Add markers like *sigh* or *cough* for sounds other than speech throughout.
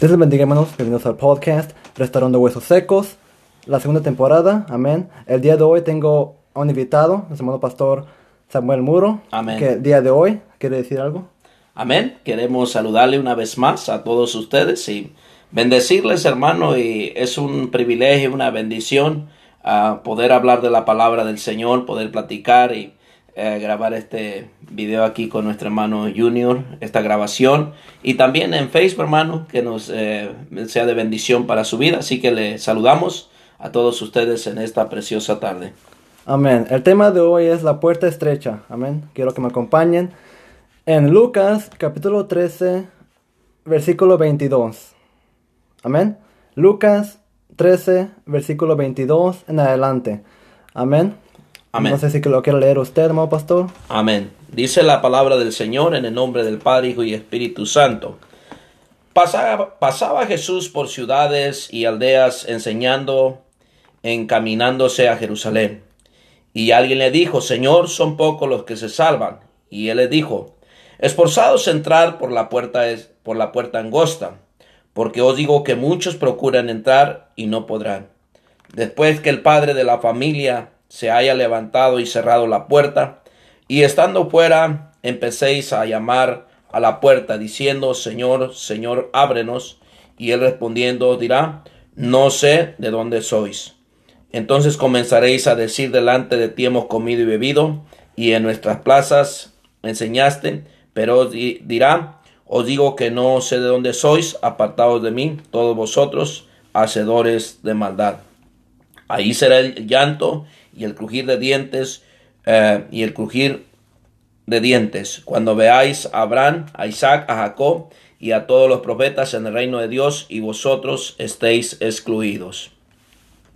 Dios les bendiga, hermanos. Bienvenidos al podcast Restaurando Huesos Secos, la segunda temporada. Amén. El día de hoy tengo a un invitado, el hermano pastor Samuel Muro. Amén. Que el día de hoy quiere decir algo. Amén. Queremos saludarle una vez más a todos ustedes y bendecirles, hermano. Y es un privilegio, una bendición ah, poder hablar de la palabra del Señor, poder platicar y eh, grabar este video aquí con nuestro hermano Junior, esta grabación. Y también en Facebook, hermano, que nos eh, sea de bendición para su vida. Así que le saludamos a todos ustedes en esta preciosa tarde. Amén. El tema de hoy es la puerta estrecha. Amén. Quiero que me acompañen. En Lucas capítulo 13, versículo 22. Amén. Lucas 13, versículo 22 en adelante. Amén. Amén. No sé si lo quiere leer usted, hermano pastor. Amén. Dice la palabra del Señor en el nombre del Padre, Hijo y Espíritu Santo. Pasaba, pasaba Jesús por ciudades y aldeas enseñando, encaminándose a Jerusalén. Y alguien le dijo, Señor, son pocos los que se salvan. Y él le dijo, esforzados entrar por la puerta, por la puerta angosta, porque os digo que muchos procuran entrar y no podrán. Después que el padre de la familia se haya levantado y cerrado la puerta, y estando fuera, empecéis a llamar a la puerta, diciendo, Señor, Señor, ábrenos. Y él respondiendo dirá, no sé de dónde sois. Entonces comenzaréis a decir delante de ti hemos comido y bebido, y en nuestras plazas enseñaste, pero dirá, os digo que no sé de dónde sois, apartados de mí, todos vosotros, hacedores de maldad. Ahí será el llanto y el crujir de dientes eh, y el crujir de dientes cuando veáis a Abraham, a Isaac, a Jacob y a todos los profetas en el reino de Dios y vosotros estéis excluidos.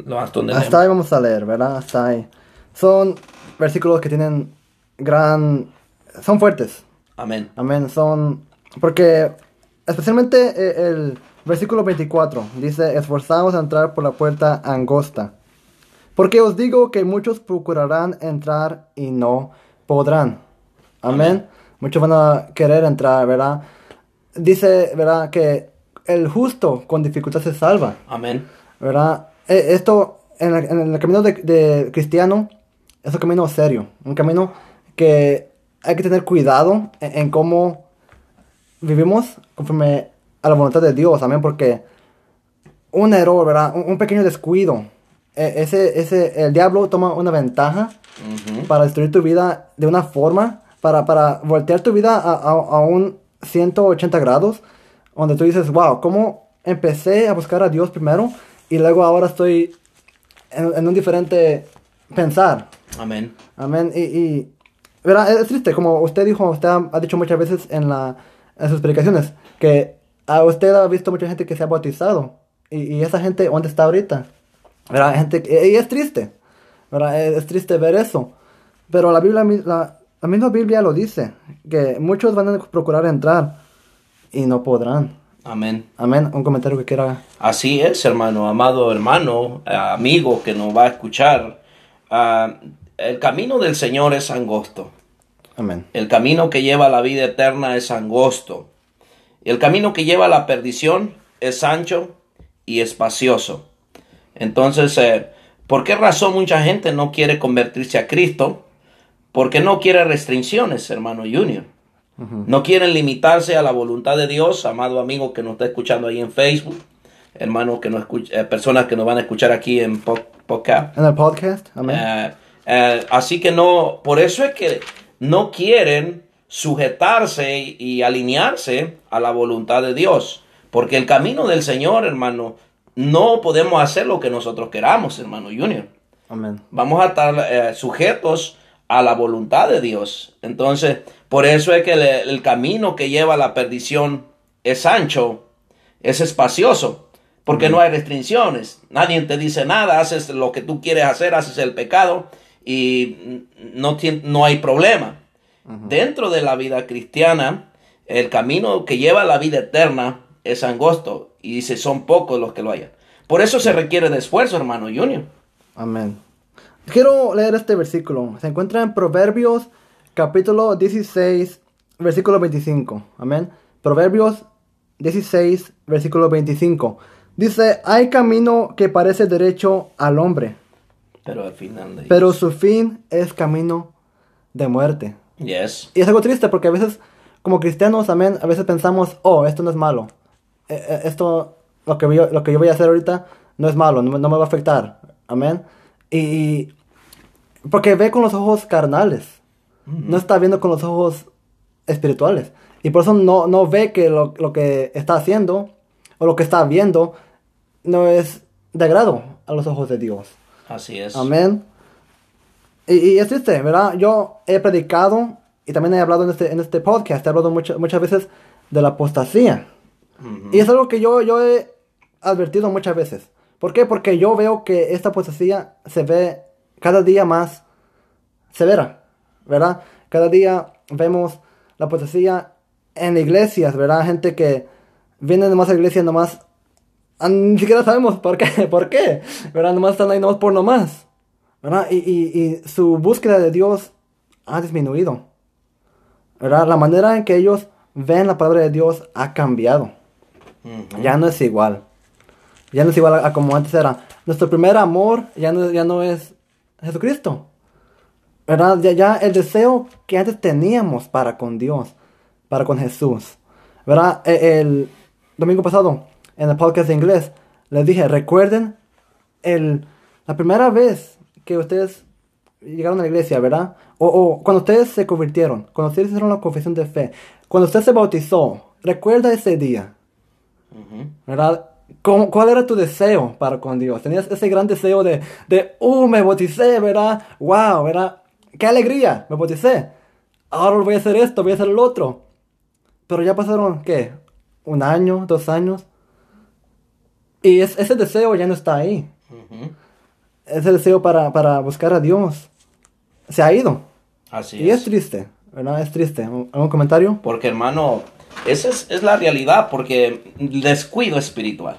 Lo hasta Hasta ahí vamos a leer, ¿verdad? Hasta ahí. Son versículos que tienen gran... Son fuertes. Amén. Amén. Son... Porque especialmente eh, el versículo 24 dice, esforzados a entrar por la puerta angosta. Porque os digo que muchos procurarán entrar y no podrán. Amén. Muchos van a querer entrar, ¿verdad? Dice, ¿verdad? Que el justo con dificultad se salva. Amén. ¿verdad? Eh, esto, en el, en el camino de, de cristiano, es un camino serio, un camino que hay que tener cuidado en, en cómo vivimos conforme a la voluntad de Dios, amén, porque un error, ¿verdad? Un, un pequeño descuido, ese, ese, el diablo toma una ventaja para destruir tu vida de una forma, para, para voltear tu vida a, a, a un 180 grados, donde tú dices, wow, ¿cómo empecé a buscar a Dios primero y luego ahora estoy en, en un diferente pensar? Amén. Amén. Y, y ¿verdad? es triste, como usted dijo, usted ha, ha dicho muchas veces en, la, en sus predicaciones, que a usted ha visto mucha gente que se ha bautizado. Y, y esa gente, ¿dónde está ahorita? ¿Verdad? Gente, y es triste. ¿verdad? Es, triste ver eso. Pero la Biblia, la, la misma Biblia lo dice, que muchos van a procurar entrar y no podrán. Amén. Amén. Un comentario que quiera. Así es, hermano, amado hermano, amigo que nos va a escuchar. Ah, el camino del Señor es angosto. Amén. El camino que lleva a la vida eterna es angosto. El camino que lleva a la perdición es ancho y espacioso. Entonces, eh, ¿por qué razón mucha gente no quiere convertirse a Cristo? Porque no quiere restricciones, hermano Junior. No quieren limitarse a la voluntad de Dios, amado amigo que nos está escuchando ahí en Facebook, hermanos que nos escucha, eh, personas que nos van a escuchar aquí en po- podcast. En el podcast. Amén. Eh, eh, así que no, por eso es que no quieren sujetarse y alinearse a la voluntad de Dios. Porque el camino del Señor, hermano, no podemos hacer lo que nosotros queramos, hermano Junior. Amén. Vamos a estar eh, sujetos a la voluntad de Dios. Entonces, por eso es que el, el camino que lleva a la perdición es ancho, es espacioso, porque no hay restricciones. Nadie te dice nada, haces lo que tú quieres hacer, haces el pecado y no hay problema. Dentro de la vida cristiana, el camino que lleva a la vida eterna es angosto y dice son pocos los que lo hayan. Por eso se requiere de esfuerzo, hermano Junior. Amén. Quiero leer este versículo. Se encuentra en Proverbios capítulo 16, versículo 25. Amén. Proverbios 16, versículo 25. Dice, hay camino que parece derecho al hombre, Pero al final de pero su fin es camino de muerte. Yes. Y es algo triste porque a veces, como cristianos, amén, a veces pensamos, oh, esto no es malo. Eh, eh, esto, lo que, yo, lo que yo voy a hacer ahorita, no es malo, no, me- no me va a afectar. Amén. Y, porque ve con los ojos carnales. No está viendo con los ojos espirituales. Y por eso no, no ve que lo, lo que está haciendo o lo que está viendo no es de agrado a los ojos de Dios. Así es. Amén. Y, y es triste, ¿verdad? Yo he predicado y también he hablado en este, en este podcast, he hablado mucho- muchas veces de la apostasía. Y es algo que yo, yo he advertido muchas veces. ¿Por qué? Porque yo veo que esta apostasía se ve cada día más severa, ¿verdad? Cada día vemos la apostasía en iglesias, ¿verdad? Gente que viene nomás a la iglesia nomás... ah, Ni siquiera sabemos por qué, *laughs* por qué, ¿verdad? Nomás están ahí nomás por nomás, ¿verdad? Y, y, y su búsqueda de Dios ha disminuido, ¿verdad? La manera en que ellos ven la palabra de Dios ha cambiado. Ya no es igual. Ya no es igual a, a como antes era. Nuestro primer amor ya no, ya no es Jesucristo. ¿Verdad? Ya, ya el deseo que antes teníamos para con Dios, para con Jesús. ¿Verdad? E- El, domingo pasado, en el podcast de inglés, les dije, recuerden el, la primera vez que ustedes llegaron a la iglesia, ¿verdad? O, o cuando ustedes se convirtieron, cuando ustedes hicieron la confesión de fe, cuando usted se bautizó, recuerda ese día. Ujú. ¿verdad? ¿Cómo- ¿Cuál era tu deseo para con Dios? Tenías ese gran deseo de, de, uh, me bauticé, ¿verdad? Wow, ¿verdad? ¡Qué alegría! Me bauticé. Ahora voy a hacer esto, voy a hacer lo otro. Pero ya pasaron, ¿qué? ¿Un año? ¿Dos años? Y es- ese deseo ya no está ahí. Ese deseo para, para buscar a Dios se ha ido. Así Y es es. triste, ¿verdad? Es triste. ¿Algún comentario? Porque hermano, esa es, es la realidad, porque descuido espiritual.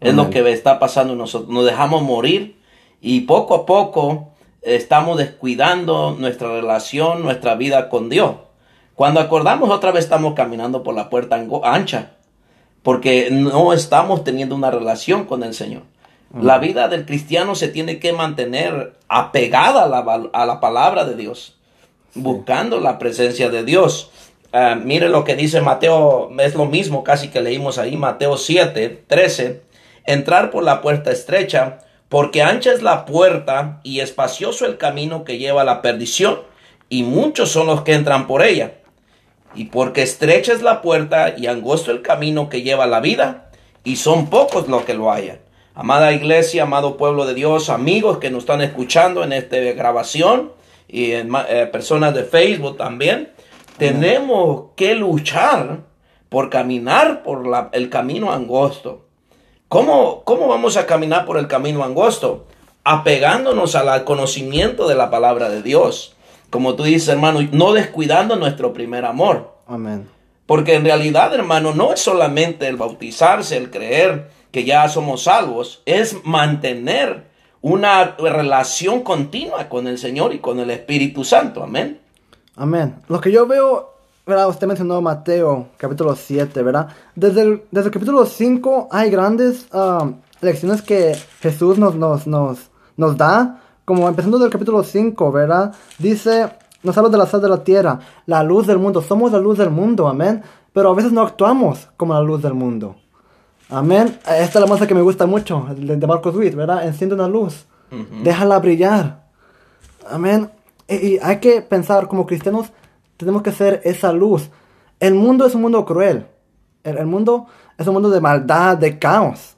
Es lo que está pasando nosotros. Nos dejamos morir y poco a poco estamos descuidando nuestra relación, nuestra vida con Dios. Cuando acordamos otra vez estamos caminando por la puerta ancha, porque no estamos teniendo una relación con el Señor. La vida del cristiano se tiene que mantener apegada a la, a la palabra de Dios, buscando la presencia de Dios. Ah, mire lo que dice Mateo, es lo mismo casi que leímos ahí, Mateo 7, 13. Entrar por la puerta estrecha, porque ancha es la puerta y espacioso el camino que lleva a la perdición, y muchos son los que entran por ella. Y porque estrecha es la puerta y angosto el camino que lleva a la vida, y son pocos los que lo hallan. Amada iglesia, amado pueblo de Dios, amigos que nos están escuchando en esta grabación y en eh, personas de Facebook también, tenemos que luchar por caminar por la- el camino angosto. ¿Cómo, ¿Cómo vamos a caminar por el camino angosto? Apegándonos al al conocimiento de la palabra de Dios. Como tú dices, hermano, no descuidando nuestro primer amor. Amén. Porque en realidad, hermano, no es solamente el bautizarse, el creer que ya somos salvos, es mantener una relación continua con el Señor y con el Espíritu Santo. Amén. Amén. Lo que yo veo, ¿verdad? Usted mencionó Mateo, capítulo 7, ¿verdad? Desde el, desde el capítulo 5 hay grandes ah, lecciones que Jesús nos, nos, nos, nos da. Como empezando del capítulo 5, ¿verdad? Dice, nos habla de la sal de la tierra, la luz del mundo. Somos la luz del mundo, amén. Pero a veces no actuamos como la luz del mundo. Amén. Esta es la música que me gusta mucho, de Marcos Witt, ¿verdad? Enciende una luz. Déjala brillar. Amén. Y, hay que pensar como cristianos, tenemos que ser esa luz. El mundo es un mundo cruel. El, el mundo es un mundo de maldad, de caos.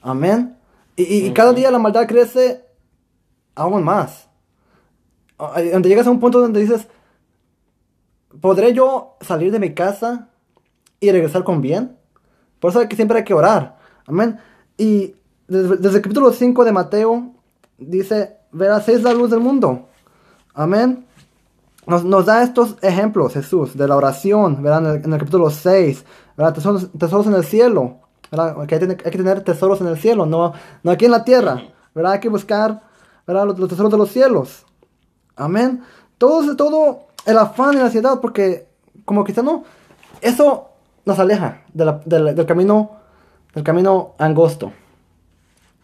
Amén. Y, y- y cada día la maldad crece aún más. Y Donde llegas a un punto donde dices, ¿podré yo salir de mi casa y regresar con bien? Por eso hay que siempre hay que orar. Amén. Y desde, desde el capítulo 5 de Mateo dice, verás, es la luz del mundo. Amén. Nos, nos da estos ejemplos, Jesús, de la oración, ¿verdad? En el, en el capítulo 6, ¿verdad? Tesoros, tesoros en el cielo, ¿verdad? Que hay, que hay que tener tesoros en el cielo, no, no aquí en la tierra, ¿verdad? Hay que buscar, ¿verdad? Los, los tesoros de los cielos. Amén. Todo, todo el afán y la ansiedad, porque como cristiano, eso nos aleja de la- del- del camino del camino angosto.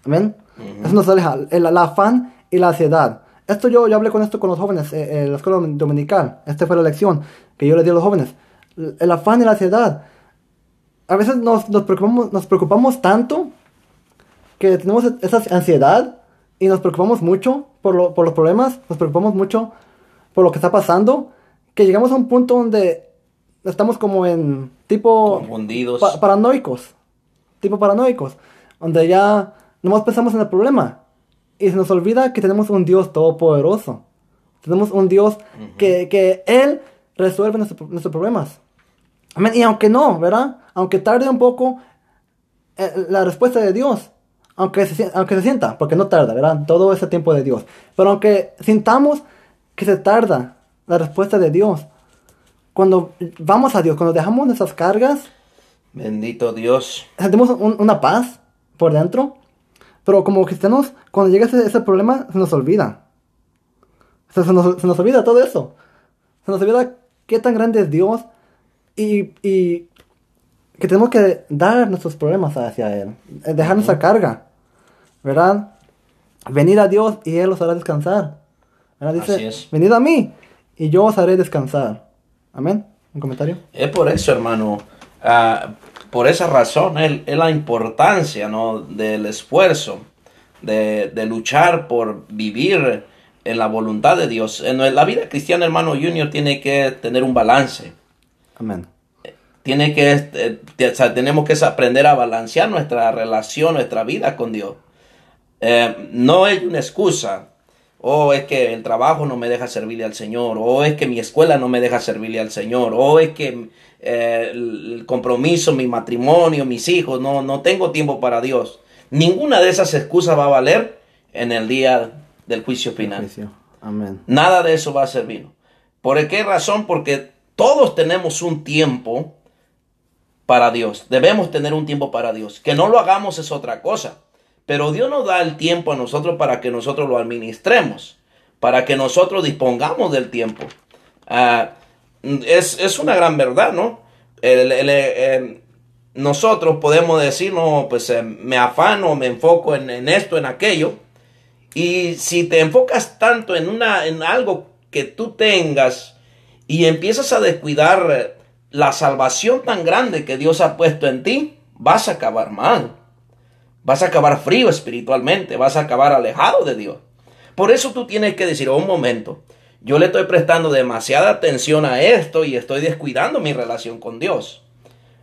Amén. Eso nos aleja. El, el afán y la ansiedad. Esto yo, yo hablé con esto con los jóvenes eh, en la escuela dominical. Esta fue la lección que yo les di a los jóvenes. El, el afán y la ansiedad. A veces nos, nos, preocupamos, nos preocupamos tanto que tenemos esa ansiedad y nos preocupamos mucho por, lo- por los problemas, nos preocupamos mucho por lo que está pasando, que llegamos a un punto donde estamos como en tipo Confundidos. pa- paranoicos, tipo paranoicos, donde ya nomás pensamos en el problema y se nos olvida que tenemos un Dios todopoderoso, tenemos un Dios que, que Él resuelve nuestro- nuestros problemas. Amén. Y aunque no, ¿verdad? Aunque tarde un poco eh, la respuesta de Dios, aunque se, aunque se sienta, porque no tarda, ¿verdad? Todo ese tiempo de Dios. Pero aunque sintamos que se tarda la respuesta de Dios, cuando vamos a Dios, cuando dejamos nuestras cargas, Bendito Dios. sentimos un- una paz por dentro, pero como cristianos, cuando llega ese, ese problema, se nos olvida. Se, se nos, se nos olvida todo eso. Se nos olvida qué tan grande es Dios y, y que tenemos que dar nuestros problemas hacia Él, eh, dejar nuestra carga, ¿verdad? Venir a Dios y Él os hará descansar. ¿verdad? Dice, Así es. venid a mí y yo os haré descansar. Amén. ¿Un comentario? Es por eso, hermano. ah, por esa razón es, es la importancia ¿no? del esfuerzo, de, de luchar por vivir en la voluntad de Dios. En la vida cristiana, hermano Junior, tiene que tener un balance. Amén. Tiene que, eh, te- o sea, tenemos que aprender a balancear nuestra relación, nuestra vida con Dios. Eh, no es una excusa. O es que el trabajo no me deja servirle al Señor. O es que mi escuela no me deja servirle al Señor. O es que eh, el compromiso, mi matrimonio, mis hijos, no, no tengo tiempo para Dios. Ninguna de esas excusas va a valer en el día del juicio final. Juicio. Amén. Nada de eso va a servir. ¿Por qué razón? Porque todos tenemos un tiempo para Dios. Debemos tener un tiempo para Dios. Que no lo hagamos es otra cosa. Pero Dios nos da el tiempo a nosotros para que nosotros lo administremos. Para que nosotros dispongamos del tiempo. Ah, es, es una gran verdad, ¿no? El- el- eh, nosotros podemos decir, no, pues eh, me afano, me enfoco en, en esto, en aquello. Y si te enfocas tanto en, una, en algo que tú tengas y empiezas a descuidar eh, la salvación tan grande que Dios ha puesto en ti, vas a acabar mal. Vas a acabar frío espiritualmente, vas a acabar alejado de Dios. Por eso tú tienes que decir, "Oh, un momento, yo le estoy prestando demasiada atención a esto y estoy descuidando mi relación con Dios.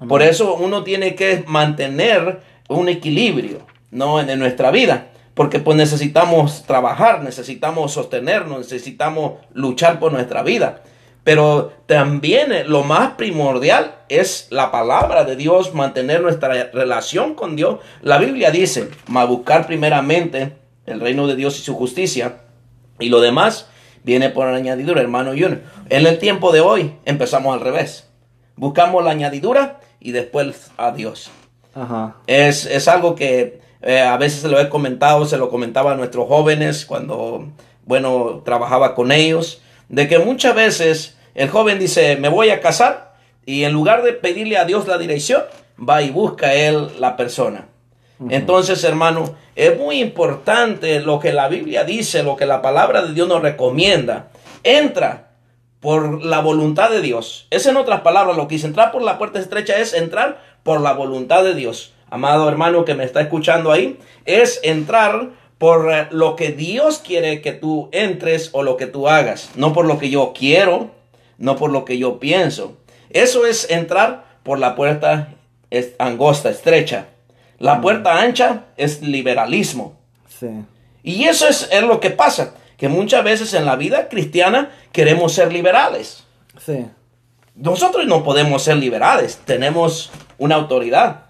Por eso uno tiene que mantener un equilibrio ¿no? en, nuestra vida. Porque pues necesitamos trabajar, necesitamos sostenernos, necesitamos luchar por nuestra vida. Pero también eh, lo más primordial es la palabra de Dios, mantener nuestra relación con Dios. La Biblia dice, "Ma buscar primeramente el reino de Dios y su justicia, y lo demás viene por añadidura, hermano Junior. En el tiempo de hoy empezamos al revés. Buscamos la añadidura y después a Dios. Ajá. Es, es algo que eh, a veces se lo he comentado, se lo comentaba a nuestros jóvenes cuando, bueno, trabajaba con ellos, de que muchas veces el joven dice, me voy a casar y en lugar de pedirle a Dios la dirección, va y busca él la persona. Entonces, hermano, es muy importante lo que la Biblia dice, lo que la palabra de Dios nos recomienda. Entra por la voluntad de Dios. Es en otras palabras lo que dice entrar por la puerta estrecha es entrar por la voluntad de Dios. Amado hermano que me está escuchando ahí, es entrar por eh, lo que Dios quiere que tú entres o lo que tú hagas, no por lo que yo quiero, no por lo que yo pienso. Eso es entrar por la puerta angosta, estrecha. La puerta ancha es liberalismo. Sí. Y eso es, es lo que pasa, que muchas veces en la vida cristiana queremos ser liberales. Sí. Nosotros no podemos ser liberales, tenemos una autoridad.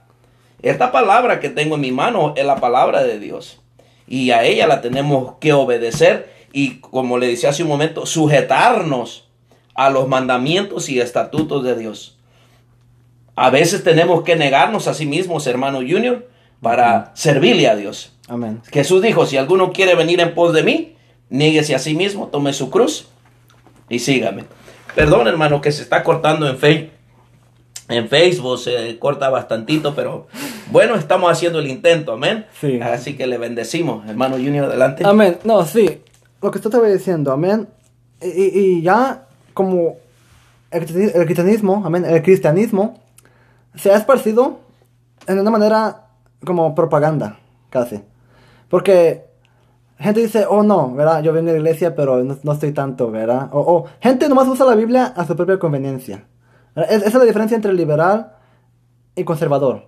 Esta palabra que tengo en mi mano es la palabra de Dios. Y a ella la tenemos que obedecer y, como le decía hace un momento, sujetarnos a los mandamientos y estatutos de Dios. A veces tenemos que negarnos a sí mismos, hermano Junior, para servirle a Dios. Amén. Jesús dijo, si alguno quiere venir en pos de mí, niéguese a sí mismo, tome su cruz y sígame. Perdón, hermano, que se está cortando en fe. en Facebook se corta bastantito, pero bueno, estamos haciendo el intento, amén. Sí. Así que le bendecimos, hermano Junior, adelante. Amén. No, sí. Lo que usted estaba diciendo, amén. Y, y- ya como el cristianismo, amén, el cristianismo se ha esparcido en una manera como propaganda, casi. Porque gente dice, oh no, ¿verdad? Yo vengo a la iglesia, pero no, no estoy tanto, ¿verdad? O, o gente nomás usa la Biblia a su propia conveniencia. esa es la diferencia entre liberal y conservador.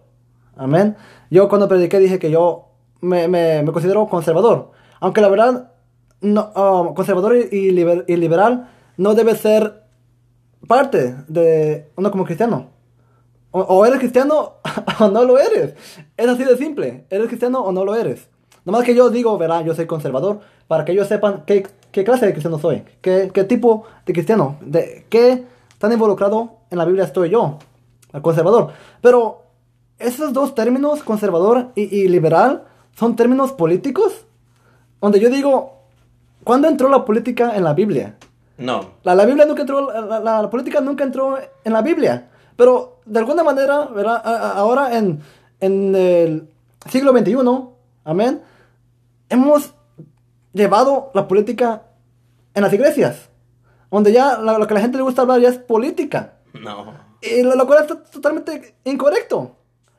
Amén. Yo cuando prediqué dije que yo me, me- me considero conservador. Aunque la verdad, no, ah, conservador y liberal no debe ser parte de uno como cristiano. O, o eres cristiano *laughs* o no lo eres. Es así de simple. ¿Eres cristiano o no lo eres? Nomás que yo digo, verá, yo soy conservador, para que ellos sepan qué, qué clase de cristiano soy, qué, qué tipo de cristiano, de qué tan involucrado en la Biblia estoy yo, el conservador. Pero esos dos términos, conservador y, y liberal, son términos políticos, donde yo digo, ¿cuándo entró la política en la Biblia? No, La, la Biblia nunca entró, la, la- la política nunca entró en la Biblia. Pero de alguna manera, ¿verdad? Ahora en, en el siglo XXI, amén, hemos llevado la política en las iglesias. Donde ya lo que a la gente le gusta hablar ya es política. no. Y lo, lo cual está totalmente incorrecto.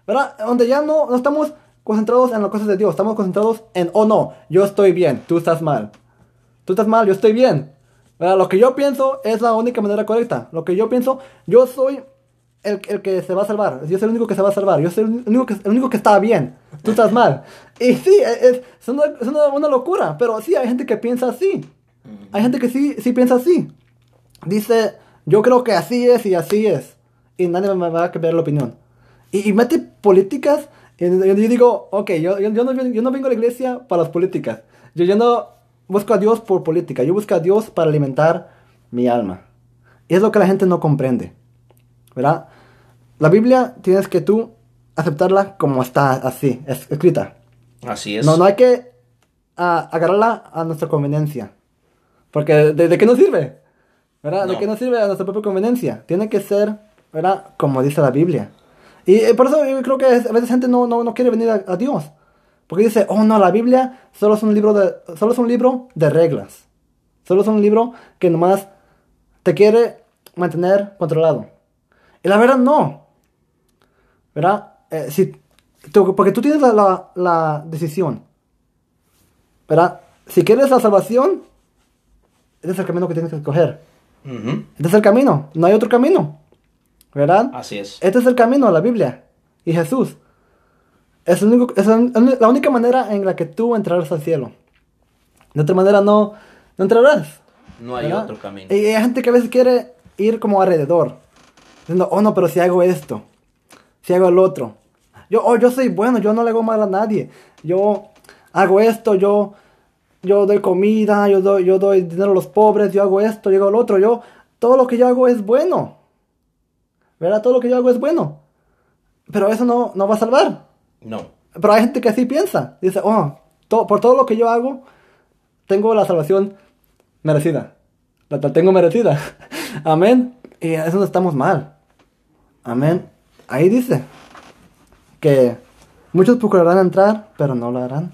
¿Verdad? Donde ya no, no estamos concentrados en las cosas de Dios. Estamos concentrados en, oh no, yo estoy bien, tú estás mal. Tú estás mal, yo estoy bien. ¿Verdad? Lo que yo pienso es la única manera correcta. Lo que yo pienso, yo soy el, el que se va a salvar. Yo soy el único que se va a salvar. Yo soy el único que, el único que está bien. Tú estás mal. *laughs* Y sí, es, es- es una, es una- una locura. Pero sí, hay gente que piensa así. Hay gente que sí, sí piensa así. Dice, yo creo que así es y así es. Y nadie me va a cambiar la opinión. Y, y mete políticas. Y yo, yo digo, ok, yo, yo, yo no, yo no vengo a la iglesia para las políticas. Yo, yo no busco a Dios por política. Yo busco a Dios para alimentar mi alma. Y es lo que la gente no comprende. ¿Verdad? La Biblia tienes que tú aceptarla como está así, es escrita. Así es. No, no hay que ah, agarrarla a nuestra conveniencia. Porque ¿de, de qué nos sirve? ¿Verdad? ¿De No. qué nos sirve a nuestra propia conveniencia? Tiene que ser, ¿verdad? Como dice la Biblia. Y eh, por eso yo creo que es- a veces gente no, no, no quiere venir a, a Dios. Porque dice, oh no, la Biblia solo es un libro de, solo es un libro de reglas. Solo es un libro que nomás te quiere mantener controlado. Y la verdad no. ¿Verdad? Eh, si, porque tú tienes la, la, la decisión. ¿Verdad? Si quieres la salvación, este es el camino que tienes que escoger. Ujú. Este es el camino, no hay otro camino. ¿Verdad? Así es. Este es el camino, la Biblia y Jesús. Es, el único- es la la única manera en la que tú entrarás al cielo. De otra manera no, no entrarás. No hay ¿verdad? otro camino. Y hay gente que a veces quiere ir como alrededor. Diciendo, oh no, pero si hago esto, si hago el otro. Yo, oh, yo soy bueno, yo no le hago mal a nadie. Yo hago esto, yo, yo doy comida, yo doy, yo doy dinero a los pobres, yo hago esto, yo hago lo otro. Yo, todo lo que yo hago es bueno. ¿Verdad? Todo lo que yo hago es bueno. Pero eso no, no va a salvar. No. Pero hay gente que así piensa. Dice, oh, to- por todo lo que yo hago, tengo la salvación merecida. La, la tengo merecida. *laughs* Amén. Y eso no estamos mal. Amén. Ahí dice que muchos procurarán entrar, pero no lo harán.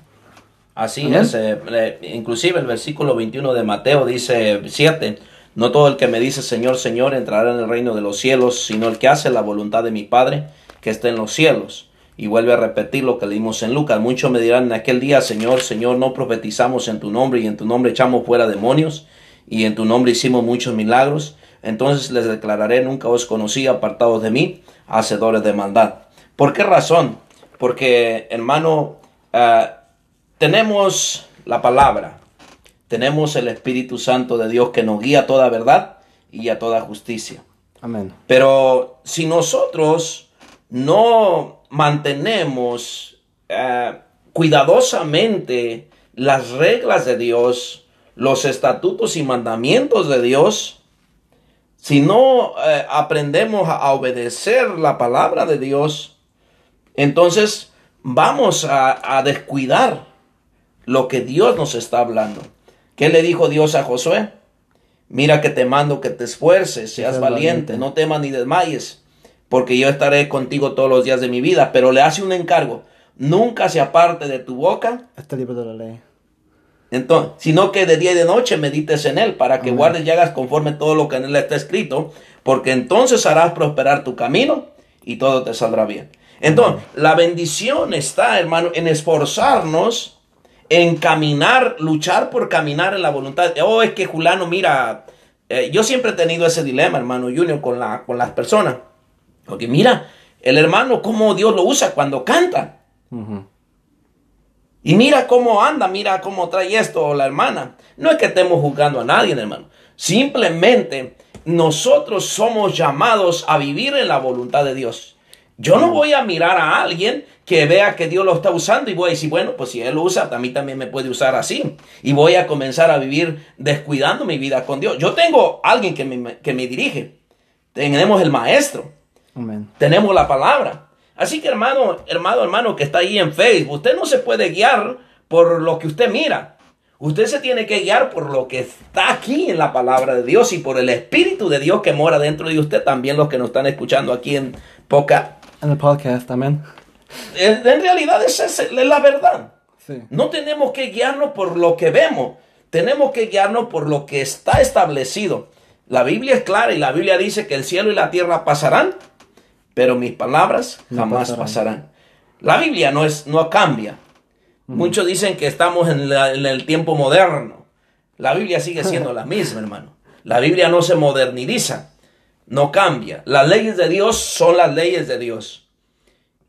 Así Amén. es. eh, eh, inclusive el versículo 21 de Mateo dice 7. No todo el que me dice Señor, Señor entrará en el reino de los cielos, sino el que hace la voluntad de mi Padre que está en los cielos. Y vuelve a repetir lo que leímos en Lucas. Muchos me dirán en aquel día, Señor, Señor, no profetizamos en tu nombre y en tu nombre echamos fuera demonios y en tu nombre hicimos muchos milagros. Entonces les declararé, nunca os conocí, apartados de mí, hacedores de maldad. ¿Por qué razón? Porque, hermano, ah, tenemos la palabra, tenemos el Espíritu Santo de Dios que nos guía a toda verdad y a toda justicia. Amén. Pero si nosotros no mantenemos eh, cuidadosamente las reglas de Dios, los estatutos y mandamientos de Dios, si no eh, aprendemos a obedecer la palabra de Dios, entonces vamos a, a descuidar lo que Dios nos está hablando. ¿Qué le dijo Dios a Josué? Mira que te mando que te esfuerces, seas valiente. no temas ni desmayes, porque yo estaré contigo todos los días de mi vida. Pero le hace un encargo, nunca se aparte de tu boca Este libro de la ley. Entonces, sino que de día y de noche medites en él, para que Amén. guardes y hagas conforme todo lo que en él está escrito, porque entonces harás prosperar tu camino y todo te saldrá bien. Entonces, la bendición está, hermano, en esforzarnos, en caminar, luchar por caminar en la voluntad. Oh, es que Julano, mira, eh, yo siempre he tenido ese dilema, hermano Junior, con, la, con las personas. Porque mira, el hermano, cómo Dios lo usa cuando canta. Y mira cómo anda, mira cómo trae esto la hermana. No es que estemos juzgando a nadie, hermano. Simplemente nosotros somos llamados a vivir en la voluntad de Dios. Yo no voy a mirar a alguien que vea que Dios lo está usando y voy a decir, bueno, pues si Él lo usa, a mí también me puede usar así. Y voy a comenzar a vivir descuidando mi vida con Dios. Yo tengo alguien que me, que me dirige. Tenemos el maestro tenemos la palabra. Así que hermano, hermano, hermano que está ahí en Facebook, usted no se puede guiar por lo que usted mira. Usted se tiene que guiar por lo que está aquí en la palabra de Dios y por el Espíritu de Dios que mora dentro de usted. También los que nos están escuchando aquí en poca. En el podcast, amén. En, realidad esa es la verdad. Sí. No tenemos que guiarnos por lo que vemos, tenemos que guiarnos por lo que está establecido. La Biblia es clara y la Biblia dice que el cielo y la tierra pasarán, pero mis palabras No jamás pasarán. pasarán. La Biblia no, es, no cambia. Muchos dicen que estamos en, la- en el tiempo moderno. La Biblia sigue siendo la misma, hermano. La Biblia no se moderniza, no cambia. Las leyes de Dios son las leyes de Dios.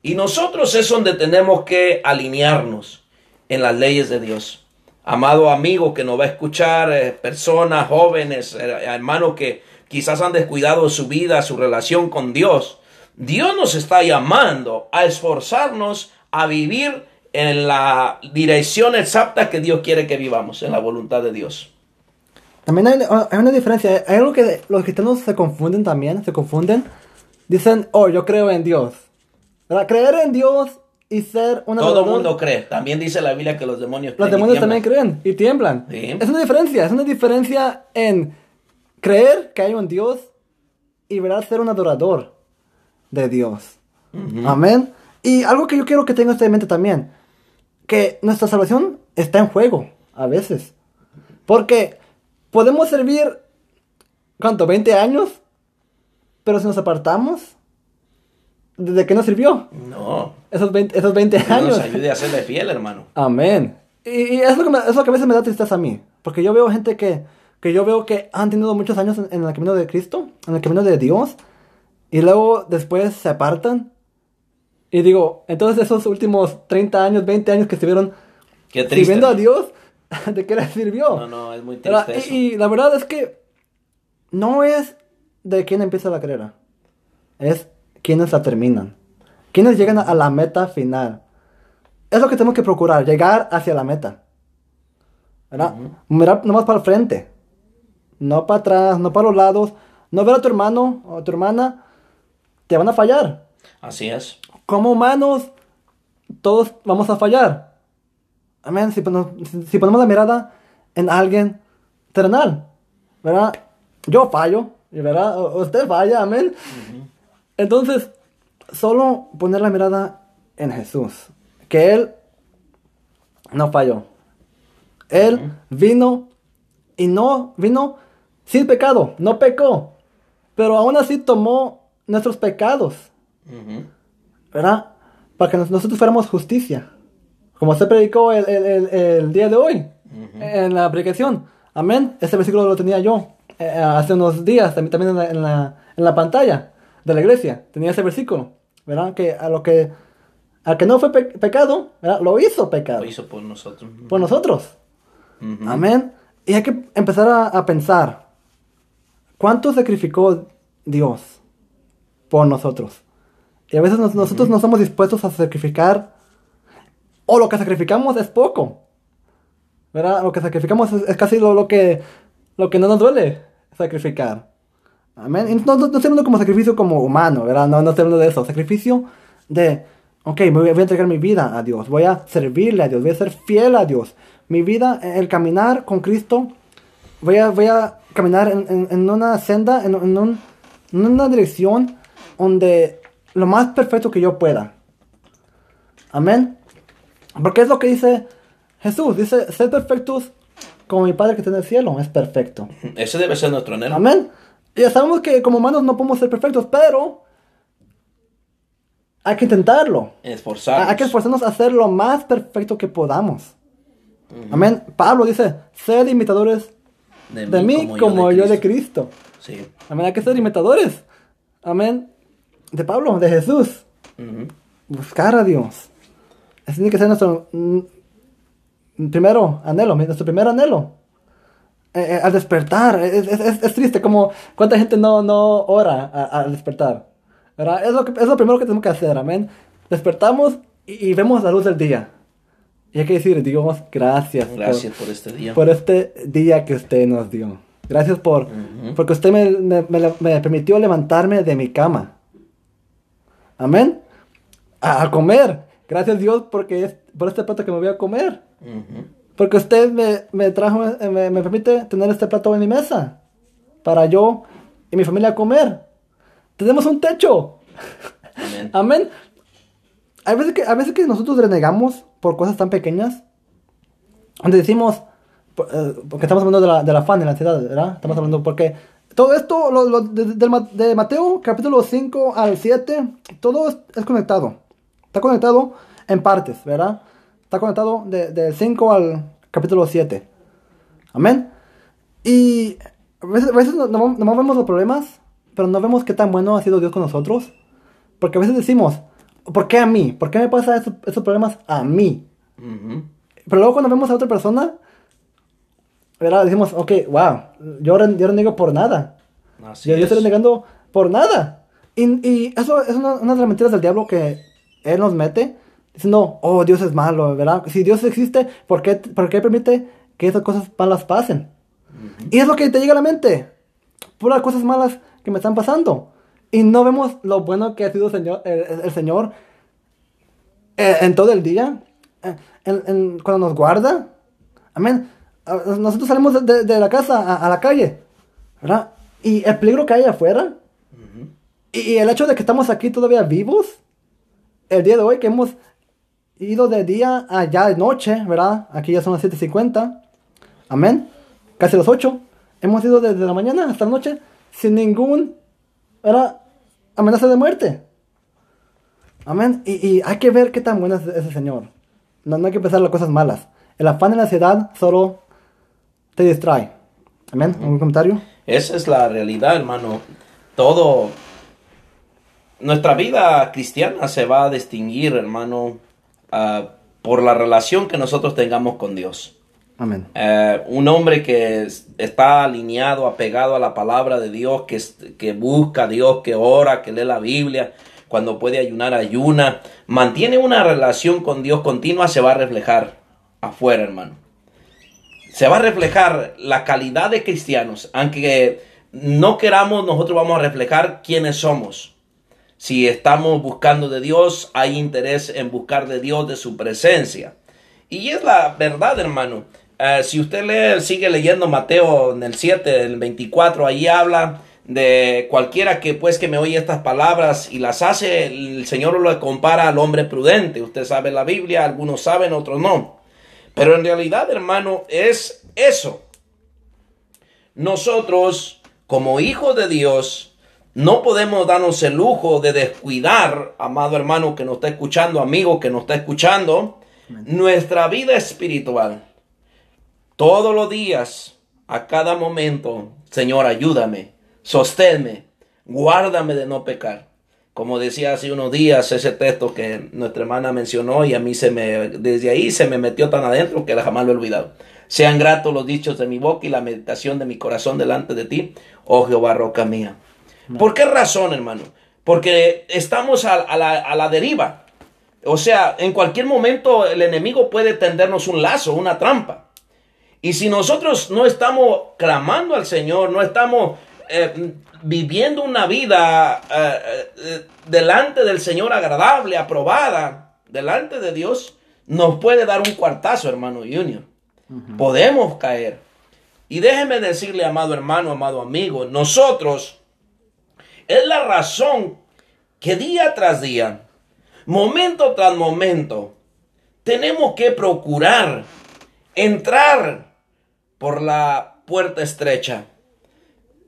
Y nosotros es donde tenemos que alinearnos en las leyes de Dios. Amado amigo que nos va a escuchar, eh, personas jóvenes, eh, hermanos que quizás han descuidado su vida, su relación con Dios. Dios nos está llamando a esforzarnos a vivir en la dirección exacta que Dios quiere que vivamos, en la voluntad de Dios. También hay, hay una diferencia. Hay algo que los cristianos se confunden también. Se confunden. Dicen, oh, yo creo en Dios. ¿Verdad? Creer en Dios y ser una Todo el mundo cree. También dice la Biblia que los demonios Los creen y demonios también creen y tiemblan. Sí. Es una diferencia. Es una diferencia en creer que hay un Dios y verdad ser un adorador de Dios. Amén. Y algo que yo quiero que tengas en mente también. Que nuestra salvación está en juego a veces. Porque podemos servir, ¿cuánto? ¿20 años? Pero si nos apartamos, ¿de qué nos sirvió? No, Esos 20, esos 20 Dios años. nos ayude a serle fiel, hermano. Amén. Y, y es, lo que me- es lo que a veces me da tristeza a mí. Porque yo veo gente que, que yo veo que han tenido muchos años en, en el camino de Cristo, en el camino de Dios, y luego después se apartan. Y digo, entonces esos últimos 30 años, 20 años que estuvieron sirviendo a. Dios, *laughs* ¿de qué les sirvió? No, no, es muy triste eso. Y, y la verdad es que no es de quién empieza la carrera, es quienes la terminan, quienes llegan a, a la meta final. Es lo que tenemos que procurar, llegar hacia la meta. ¿Verdad? Mirar nomás para el frente, no para atrás, no para los lados, no ver a tu hermano o a tu hermana, te van a fallar. Así es. Como humanos, todos vamos a fallar. Amén. Si, ponemos- si- ponemos la mirada en alguien terrenal, ¿verdad? Yo fallo, y ¿verdad? Usted falla, amén. Entonces, solo poner la mirada en Jesús, que Él no falló. Él vino y no vino sin pecado, no pecó, pero aún así tomó nuestros pecados. ¿verdad? Para que nos- nosotros fuéramos justicia. Como se predicó el, el- el- el día de hoy en la predicación. Amén. Ese versículo lo tenía yo eh, hace unos días, también, también en, la, en, la, en la pantalla de la iglesia. Tenía ese versículo, ¿verdad? Que a lo que, a que no fue pe- pecado, ¿verdad? Lo hizo pecado Lo hizo por nosotros. por nosotros. Amén. Y hay que empezar a, a pensar, ¿cuánto sacrificó Dios por nosotros? Y a veces nos- nosotros no estamos dispuestos a sacrificar, o lo que sacrificamos es poco. ¿Verdad? Lo que sacrificamos es, es casi lo, lo que, lo que no nos duele sacrificar. Amén. Y no, no, no estoy hablando como sacrificio como humano, ¿verdad? No, no estoy hablando de eso. Sacrificio de, ok, me voy, voy a entregar mi vida a Dios. Voy a servirle a Dios. Voy a ser fiel a Dios. Mi vida, el caminar con Cristo, voy a, voy a caminar en, en- en una senda, en, en un- en una dirección donde lo más perfecto que yo pueda. Amén. Porque es lo que dice Jesús. Dice, ser perfectos como mi Padre que está en el cielo es perfecto. Ese debe ser nuestro anhelo. Amén. Ya sabemos que como humanos no podemos ser perfectos, pero hay que intentarlo. Esforzarnos. Hay que esforzarnos a hacer lo más perfecto que podamos. Amén. Pablo dice, sed imitadores de, mí como, yo, de Cristo. Sí. Amén. Hay que ser imitadores. Amén. De Pablo, de Jesús. Ujú. Buscar a Dios. Ese tiene que ser nuestro mm, primero anhelo, nuestro primer anhelo. Eh, eh, al despertar, es, es- es- triste como cuánta gente no, no ora al despertar. ¿verdad? Es, lo que- es lo primero que tenemos que hacer, amén. Despertamos y, y vemos la luz del día. Y hay que decir, Dios, gracias. por- Gracias por este día. por este día que usted nos dio. Gracias por, Ujú. porque usted me, me- me- me permitió levantarme de mi cama. Amén. A, comer. Gracias Dios porque es por este plato que me voy a comer. Ujú. Porque usted me, me trajo, eh, me, me permite tener este plato en mi mesa. Para yo y mi familia comer. Tenemos un techo. Amén. *laughs* Amén. Hay veces que, a veces que nosotros renegamos por cosas tan pequeñas. Donde decimos, eh, porque estamos hablando de la, de la afán, de la ansiedad, ¿verdad? Estamos hablando porque todo esto, lo, lo- de, de Mateo capítulo 5 al 7, todo es, es conectado. Está conectado en partes, ¿verdad? Está conectado de- del 5 al capítulo 7. Amén. Y a veces, a veces no, no- nomás vemos los problemas, pero no vemos qué tan bueno ha sido Dios con nosotros. Porque a veces decimos, ¿por qué a mí? ¿Por qué me pasa esos, esos problemas a mí? Ujú. Pero luego cuando vemos a otra persona, ¿verdad? Decimos, ok, wow, yo, yo reniego por nada. Así Yo, yo es. estoy renegando por nada. Y, y eso es una, una de las mentiras del diablo que él nos mete, diciendo, oh, Dios es malo, ¿verdad? Si Dios existe, ¿por qué, por qué permite que esas cosas malas pasen? Y es lo que te llega a la mente. Puras cosas malas que me están pasando. Y no vemos lo bueno que ha sido señor, el, el- el Señor eh, en todo el día. eh, en- en- cuando nos guarda. Amén. Nosotros salimos de, de- de la casa a, a la calle. ¿Verdad? Y el peligro que hay afuera. y, y el hecho de que estamos aquí todavía vivos. El día de hoy que hemos ido de día a ya de noche. ¿Verdad? Aquí ya son las 7.50. Amén. Casi las 8. Hemos ido desde la mañana hasta la noche sin ningún ¿verdad? amenaza de muerte. Amén. Y, y hay que ver qué tan bueno es ese Señor. No, no hay que pensar las cosas malas. El afán y la ansiedad solo te distrae. Amén. ¿Algún comentario? Esa es la realidad, hermano. Todo. Nuestra vida cristiana se va a distinguir, hermano, ah, por la relación que nosotros tengamos con Dios. Amén. Eh, un hombre que es- está alineado, apegado a la palabra de Dios, que, que busca a Dios, que ora, que lee la Biblia, cuando puede ayunar, ayuna, mantiene una relación con Dios continua, se va a reflejar afuera, hermano. Se va a reflejar la calidad de cristianos, aunque no queramos, nosotros vamos a reflejar quiénes somos. Si estamos buscando de Dios, hay interés en buscar de Dios, de su presencia. Y es la verdad, hermano. Eh, si usted lee, sigue leyendo Mateo en el 7, el 24, ahí habla de cualquiera que pues que me oye estas palabras y las hace, el Señor lo compara al hombre prudente. Usted sabe la Biblia, algunos saben, otros no. Pero en realidad, hermano, es eso. Nosotros, como hijos de Dios, no podemos darnos el lujo de descuidar, amado hermano que nos está escuchando, amigo que nos está escuchando, nuestra vida espiritual. Todos los días, a cada momento, Señor, ayúdame, sosténme, guárdame de no pecar. Como decía hace unos días ese texto que nuestra hermana mencionó y a mí se me, desde ahí se me metió tan adentro que jamás lo he olvidado. Sean gratos los dichos de mi boca y la meditación de mi corazón delante de ti, oh Jehová, roca mía. ¿Por qué razón, hermano? Porque estamos a, a la, a la deriva. O sea, en cualquier momento el enemigo puede tendernos un lazo, una trampa. Y si nosotros no estamos clamando al Señor, no estamos eh, viviendo una vida eh, eh, delante del Señor agradable, aprobada, delante de Dios, nos puede dar un cuartazo, hermano Junior. Podemos caer. Y déjeme decirle, amado hermano, amado amigo, nosotros es la razón que día tras día, momento tras momento, tenemos que procurar entrar por la puerta estrecha.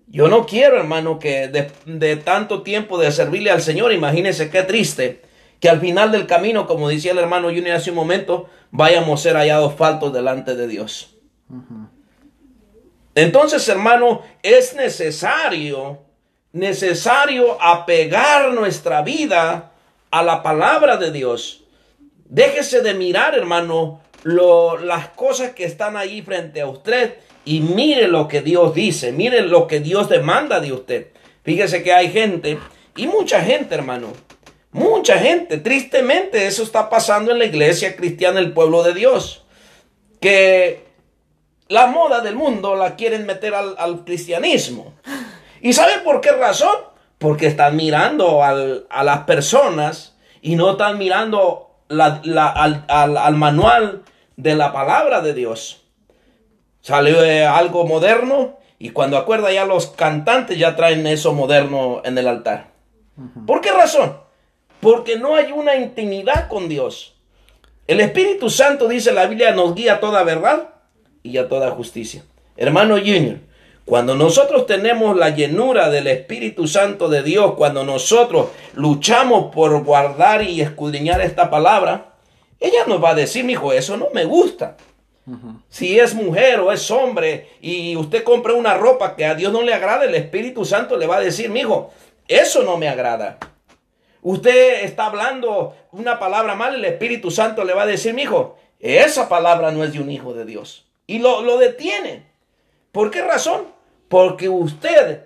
Yo no quiero, hermano, que de, de, tanto tiempo de servirle al Señor, imagínese qué triste, que al final del camino, como decía el hermano Junior hace un momento, vayamos a ser hallados faltos delante de Dios. Entonces, hermano, es necesario, necesario apegar nuestra vida a la palabra de Dios. Déjese de mirar, hermano, lo, las cosas que están ahí frente a usted y mire lo que Dios dice, mire lo que Dios demanda de usted. Fíjese que hay gente, y mucha gente, hermano, mucha gente, tristemente eso está pasando en la iglesia cristiana, el pueblo de Dios, que la moda del mundo la quieren meter al, cristianismo. ¿Y saben por qué razón? Porque están mirando a las personas y no están mirando al, manual de la palabra de Dios. Salió algo moderno y cuando acuerda ya los cantantes ya traen eso moderno en el altar. Uh -huh. ¿Por qué razón? Porque no hay una intimidad con Dios. El Espíritu Santo, dice la Biblia, nos guía a toda verdad y a toda justicia. Hermano Junior, cuando nosotros tenemos la llenura del Espíritu Santo de Dios, cuando nosotros luchamos por guardar y escudriñar esta palabra, ella nos va a decir, mi hijo, eso no me gusta. Si es mujer o es hombre y usted compra una ropa que a Dios no le agrada, el Espíritu Santo le va a decir, mi hijo, eso no me agrada. Usted está hablando una palabra mal, el Espíritu Santo le va a decir, mi hijo, esa palabra no es de un hijo de Dios. Y lo, lo detiene. ¿Por qué razón? Porque usted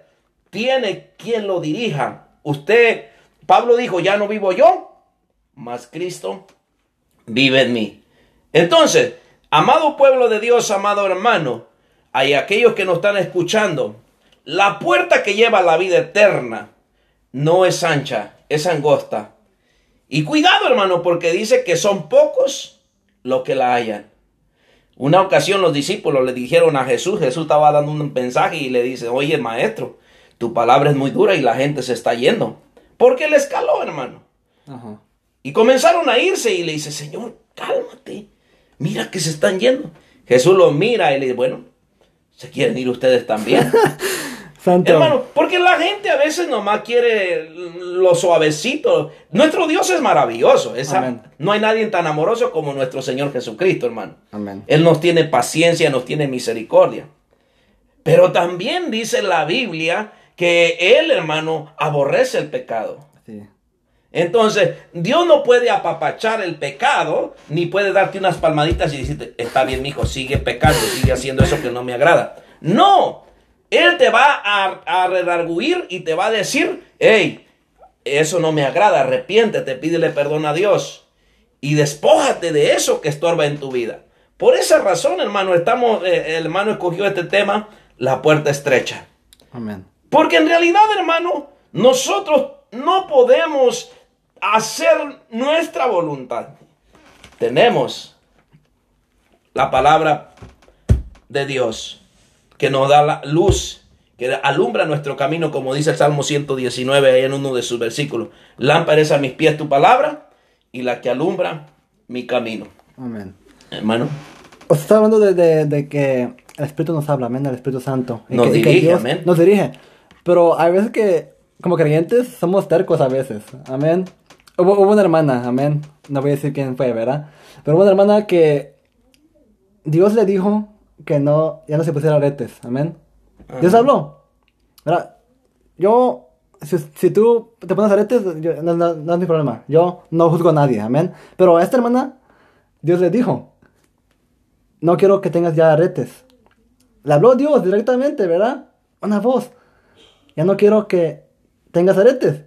tiene quien lo dirija. Usted, Pablo dijo, ya no vivo yo, mas Cristo vive en mí. Entonces, amado pueblo de Dios, amado hermano, hay aquellos que nos están escuchando. La puerta que lleva a la vida eterna no es ancha, es angosta. Y cuidado, hermano, porque dice que son pocos los que la hallan. Una ocasión los discípulos le dijeron a Jesús, Jesús estaba dando un mensaje y le dice, oye maestro, tu palabra es muy dura y la gente se está yendo. Porque le escaló, hermano. Ajá. Y comenzaron a irse y le dice, Señor, cálmate, mira que se están yendo. Jesús los mira y le dice, bueno, ¿se quieren ir ustedes también? *laughs* Santo. Hermano, porque la gente a veces nomás quiere lo suavecito. Nuestro Dios es maravilloso. Esa, no hay nadie tan amoroso como nuestro Señor Jesucristo, hermano. Amén. Él nos tiene paciencia, nos tiene misericordia. Pero también dice la Biblia que Él, hermano, aborrece el pecado. Sí. Entonces, Dios no puede apapachar el pecado, ni puede darte unas palmaditas y decirte, está bien, mijo, sigue pecando, sigue haciendo eso que no me agrada. No, él te va a, a redarguir y te va a decir, hey, eso no me agrada, arrepiéntete, pídele perdón a Dios y despójate de eso que estorba en tu vida. Por esa razón, hermano, estamos, eh, el hermano escogió este tema, la puerta estrecha. Amén. Porque en realidad, hermano, nosotros no podemos hacer nuestra voluntad. Tenemos la palabra de Dios que nos da la luz, que alumbra nuestro camino, como dice el Salmo 119 ahí en uno de sus versículos. Lámpara es a mis pies tu palabra y la que alumbra mi camino. Amén. Hermano. Os está hablando de, de, de, que el Espíritu nos habla, amén, el Espíritu Santo. Nos que, dirige, que Dios amén. Nos dirige. Pero hay veces que, como creyentes, somos tercos a veces, amén. Hubo, hubo una hermana, amén. No voy a decir quién fue, ¿verdad? Pero hubo una hermana que Dios le dijo que no, ya no se pusiera aretes, amén. Ajá. Dios habló. ¿verdad? Yo, si, si, tú te pones aretes, yo, no, no, no, es mi problema. Yo no juzgo a nadie, amén. Pero a esta hermana, Dios le dijo, no quiero que tengas ya aretes. Le habló Dios directamente, ¿verdad? Una voz. Ya no quiero que tengas aretes.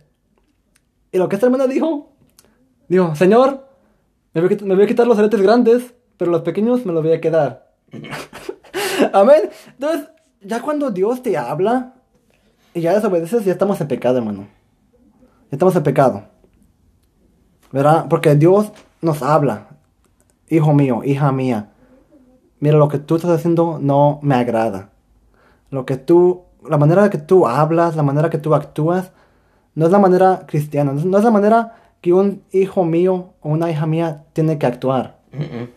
Y lo que esta hermana dijo, dijo, Señor, me voy, a, quitar los aretes grandes, pero los pequeños me los voy a quedar. *laughs* Amén. Entonces, ya cuando Dios te habla y ya desobedeces, ya estamos en pecado, hermano. Ya estamos en pecado. ¿Verdad? Porque Dios nos habla. Hijo mío, hija mía. Mira, lo que tú estás haciendo no me agrada. Lo que tú, la manera que tú hablas, la manera que tú actúas, no es la manera cristiana, no es- no la manera que un hijo mío o una hija mía tiene que actuar. Mm-mm.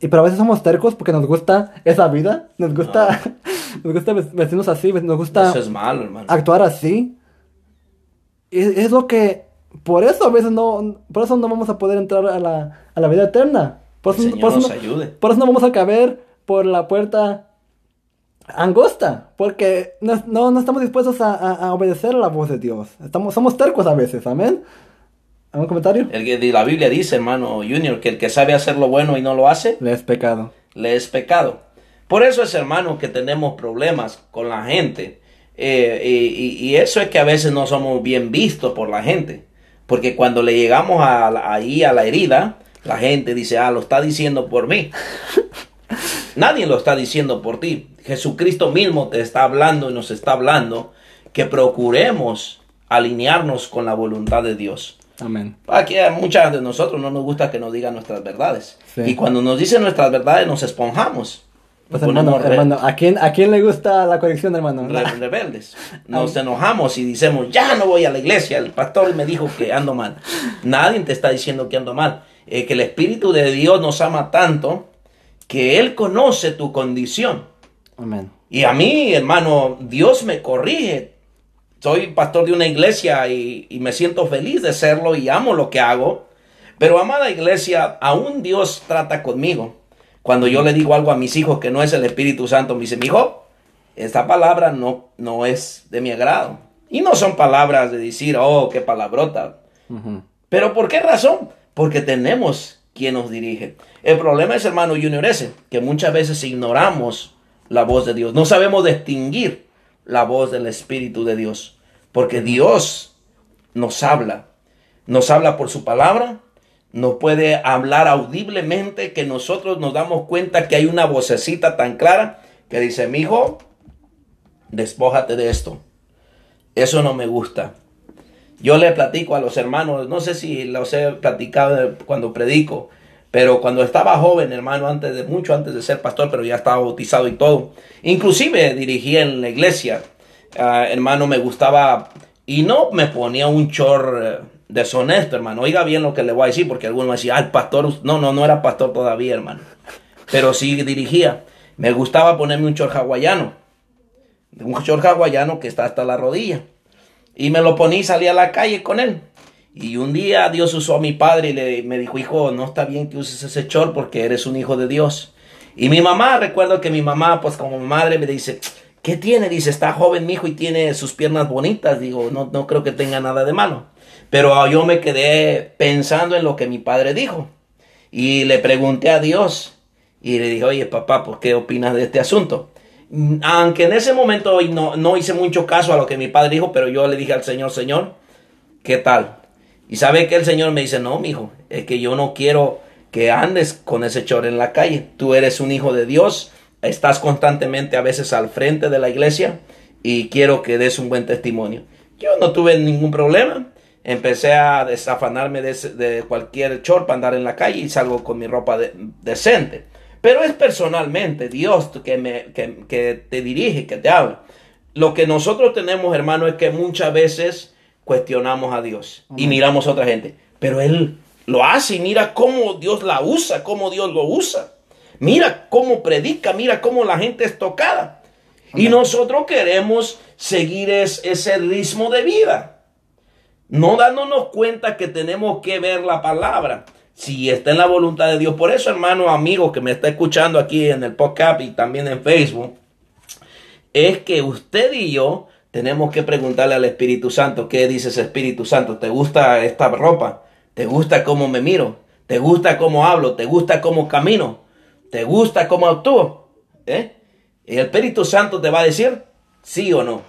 Y pero a veces somos tercos porque nos gusta esa vida, nos gusta, *laughs* nos gusta ves- vestirnos así, nos gusta Eso es malo, hermano. actuar así. Y es, es lo que, por eso a veces no, por eso no vamos a poder entrar a la, a la vida eterna. Por eso, por eso nos no- ayude. por eso no vamos a caber por la puerta angosta, porque no, no, no estamos dispuestos a, a- a obedecer a la voz de Dios. Estamos, somos tercos a veces, amén. ¿Algún comentario? El que la Biblia dice, hermano Junior, que el que sabe hacer lo bueno y no lo hace, Le es pecado. le es pecado. Por eso es, hermano, que tenemos problemas con la gente. Eh, y, y- y eso es que a veces no somos bien vistos por la gente. Porque cuando le llegamos a, la- ahí a la herida, la gente dice, ah, lo está diciendo por mí. *laughs* Nadie lo está diciendo por ti. Jesucristo mismo te está hablando y nos está hablando que procuremos alinearnos con la voluntad de Dios. Amén. Aquí a muchas de nosotros no nos gusta que nos digan nuestras verdades. Sí. Y cuando nos dicen nuestras verdades nos esponjamos. Pues Nos hermano, hermano, ¿a quién, ¿a quién le gusta la corrección, hermano? re- *laughs* rebeldes. Nos enojamos y decimos, ya no voy a la iglesia, el pastor me dijo que ando mal. Nadie te está diciendo que ando mal. Eh, que el Espíritu de Dios nos ama tanto que Él conoce tu condición. Amén. Y a mí, hermano, Dios me corrige. Soy pastor de una iglesia y, y me siento feliz de serlo y amo lo que hago. Pero, amada iglesia, aún Dios trata conmigo. Cuando yo le digo algo a mis hijos que no es el Espíritu Santo, me dice, mi hijo, esta palabra no, no es de mi agrado. Y no son palabras de decir, oh, qué palabrota. Ujú. ¿Pero por qué razón? Porque tenemos quien nos dirige. El problema es, hermano Junior, ese, que muchas veces ignoramos la voz de Dios. No sabemos distinguir la voz del Espíritu de Dios. Porque Dios nos habla. Nos habla por su palabra. Nos puede hablar audiblemente que nosotros nos damos cuenta que hay una vocecita tan clara que dice, mi hijo, despójate de esto. Eso no me gusta. Yo le platico a los hermanos, no sé si los he platicado cuando predico, pero cuando estaba joven, hermano, antes de mucho antes de ser pastor, pero ya estaba bautizado y todo. Inclusive dirigía en la iglesia. Ah, hermano, me gustaba y no me ponía un chor eh, deshonesto, hermano. Oiga bien lo que le voy a decir, porque algunos decían, ah, el pastor, no, no, no era pastor todavía, hermano. Pero sí dirigía. Me gustaba ponerme un chor hawaiano. Un short hawaiano que está hasta la rodilla. Y me lo poní y salí a la calle con él. Y un día Dios usó a mi padre y le, me dijo, hijo, no está bien que uses ese short porque eres un hijo de Dios. Y mi mamá, recuerdo que mi mamá, pues como madre, me dice, ¿qué tiene? Dice, está joven mi hijo y tiene sus piernas bonitas. Digo, no, no creo que tenga nada de malo. Pero ah, yo me quedé pensando en lo que mi padre dijo. Y le pregunté a Dios. Y le dije, oye papá, ¿por qué opinas de este asunto? Aunque en ese momento no, no hice mucho caso a lo que mi padre dijo, pero yo le dije al Señor, Señor, ¿qué tal? Y sabe que el Señor me dice, no, mijo, es que yo no quiero que andes con ese chor en la calle. Tú eres un hijo de Dios, estás constantemente a veces al frente de la iglesia y quiero que des un buen testimonio. Yo no tuve ningún problema. Empecé a desafanarme de, cualquier chor para andar en la calle y salgo con mi ropa de- decente. Pero es personalmente Dios que, me, que, que te dirige, que te habla. Lo que nosotros tenemos, hermano, es que muchas veces cuestionamos a Dios y miramos a otra gente. Pero Él lo hace y mira cómo Dios la usa, cómo Dios lo usa. Mira cómo predica, mira cómo la gente es tocada. Y nosotros queremos seguir es- ese ritmo de vida no dándonos cuenta que tenemos que ver la palabra. Si está en la voluntad de Dios. Por eso, hermano, amigo que me está escuchando aquí en el podcast y también en Facebook, es que usted y yo tenemos que preguntarle al Espíritu Santo, ¿qué dice ese Espíritu Santo? ¿Te gusta esta ropa? ¿Te gusta cómo me miro? ¿Te gusta cómo hablo? ¿Te gusta cómo camino? ¿Te gusta cómo actúo? ¿Eh? Y el Espíritu Santo te va a decir sí o no.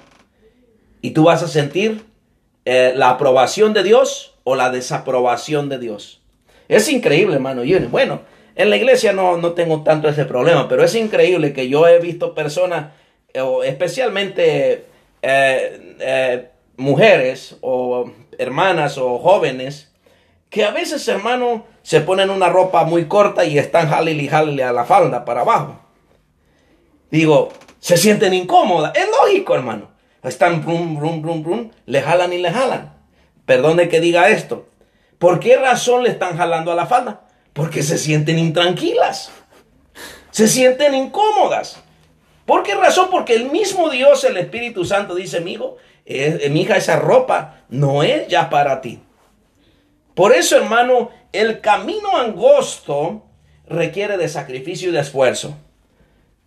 Y tú vas a sentir eh, la aprobación de Dios o la desaprobación de Dios. Es increíble, hermano. Bueno, en la iglesia no, no tengo tanto ese problema, pero es increíble que yo he visto personas, eh, especialmente eh, eh, mujeres o hermanas o jóvenes, que a veces, hermano, se ponen una ropa muy corta y están jalili y jalili a la falda para abajo. Digo, se sienten incómodas. Es lógico, hermano. Están brum, brum, brum, brum, le jalan y le jalan. perdone que diga esto, ¿por qué razón le están jalando a la falda? Porque se sienten intranquilas, se sienten incómodas. ¿Por qué razón? Porque el mismo Dios, el Espíritu Santo, dice, mi hijo, eh, mi hija, esa ropa no es ya para ti. Por eso, hermano, el camino angosto requiere de sacrificio y de esfuerzo.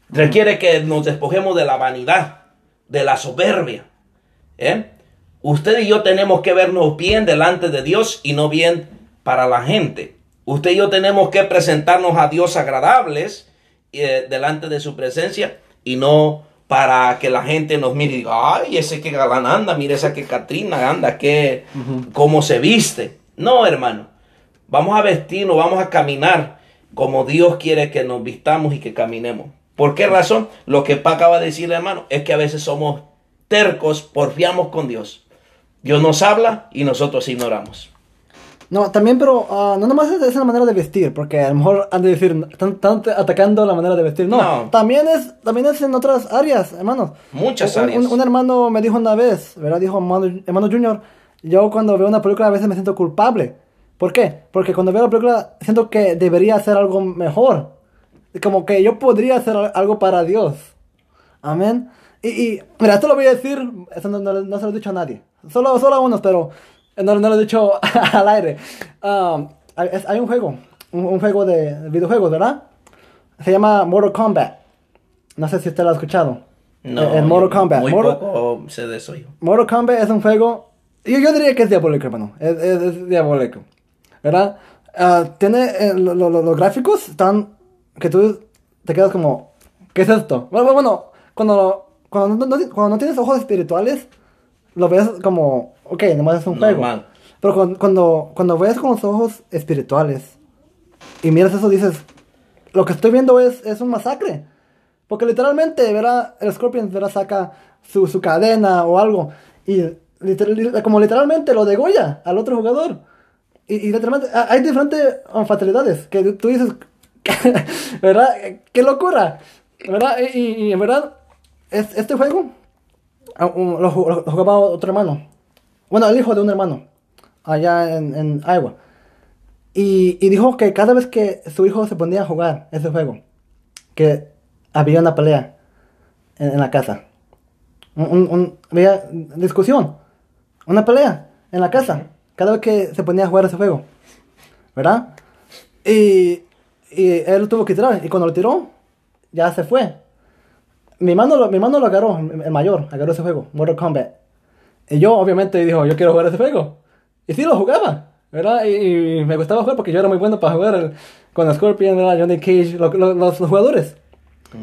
Requiere que nos despojemos de la vanidad, de la soberbia. ¿eh? Usted y yo tenemos que vernos bien delante de Dios y no bien para la gente. Usted y yo tenemos que presentarnos a Dios agradables eh, delante de su presencia y no para que la gente nos mire y diga, ay, ese que galán anda, mire esa que Katrina anda, que cómo se viste. No, hermano, vamos a vestirnos, vamos a caminar como Dios quiere que nos vistamos y que caminemos. ¿Por qué razón? Lo que Pa acaba de decir, hermano, es que a veces somos tercos, porfiamos con Dios. Dios nos habla y nosotros ignoramos. No, también, pero ah, no nomás es esa manera de vestir, porque a lo mejor han de decir, están, atacando la manera de vestir. No, También, es, también es en otras áreas, hermanos. Muchas un, áreas. Un, hermano me dijo una vez, ¿verdad? Dijo, hermano, hermano Junior, yo cuando veo una película a veces me siento culpable. ¿Por qué? Porque cuando veo la película siento que debería hacer algo mejor. Como que yo podría hacer algo para Dios. Amén. Y, y mira, esto lo voy a decir, eso no, no, se lo he dicho a nadie. Solo, solo a unos, pero no, no lo he dicho *laughs* al aire. Um, hay, un juego, un, juego de videojuegos, ¿verdad? Se llama Mortal Kombat. No sé si usted lo ha escuchado. No, el, Mortal Kombat. Muy Mortal, poco sé de eso yo. Mortal Kombat es un juego, yo, yo diría que es diabólico, hermano. Es, es, diabólico. ¿Verdad? Uh, tiene eh, los gráficos están que tú te quedas como, ¿qué es esto? Bueno, bueno cuando, cuando, no, cuando no tienes ojos espirituales, lo ves como, ok, nomás es un juego. Pero cuando, cuando, ves con los ojos espirituales y miras eso, dices, lo que estoy viendo es, es un masacre. Porque literalmente, verá, el Scorpion verá, saca su, su cadena o algo y como literalmente lo degolla al otro jugador. Y, y literalmente hay diferentes fatalidades que tú dices, *laughs* ¿verdad? ¡Qué locura! ¿Verdad? Y, en verdad, este juego ah, lo, jugaba otro hermano. Bueno, el hijo de un hermano, allá en, en Iowa. Y, y, dijo que cada vez que su hijo se ponía a jugar ese juego, que había una pelea en, la casa. Un, había discusión, una pelea en la casa, cada vez que se ponía a jugar ese juego. ¿Verdad? Y, y él tuvo que tirar. Y cuando lo tiró, ya se fue. Mi mano lo, mi mano lo agarró, el mayor, agarró ese juego, Mortal Kombat. Y yo, obviamente, dijo, yo quiero jugar ese juego. Y sí lo jugaba, ¿verdad? Y, me gustaba jugar porque yo era muy bueno para jugar con Scorpion, ¿verdad? Johnny Cage, los jugadores,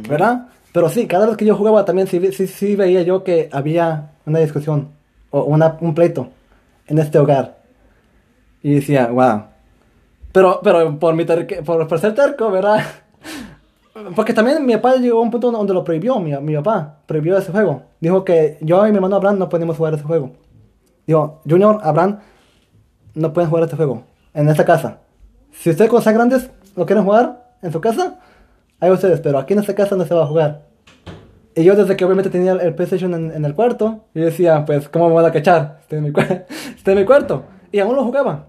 ¿verdad? Pero sí, cada vez que yo jugaba también sí, sí, sí veía yo que había una discusión o una, un pleito en este hogar. Y decía, wow, pero, pero por, mi por, por ser terco, ¿verdad? Porque también mi papá llegó a un punto donde lo prohibió, mi, mi papá prohibió ese juego. Dijo que yo y mi hermano Abraham no podíamos jugar ese juego. Dijo, Junior, Abraham, no pueden jugar este juego en esta casa. Si ustedes con grandes lo quieren jugar en su casa, hay ustedes, pero aquí en esta casa no se va a jugar. Y yo desde que obviamente tenía el PlayStation en, el cuarto, yo decía, pues, ¿cómo me voy a cachar? Estoy en mi, *laughs* estoy en mi cuarto. Y aún lo jugaba.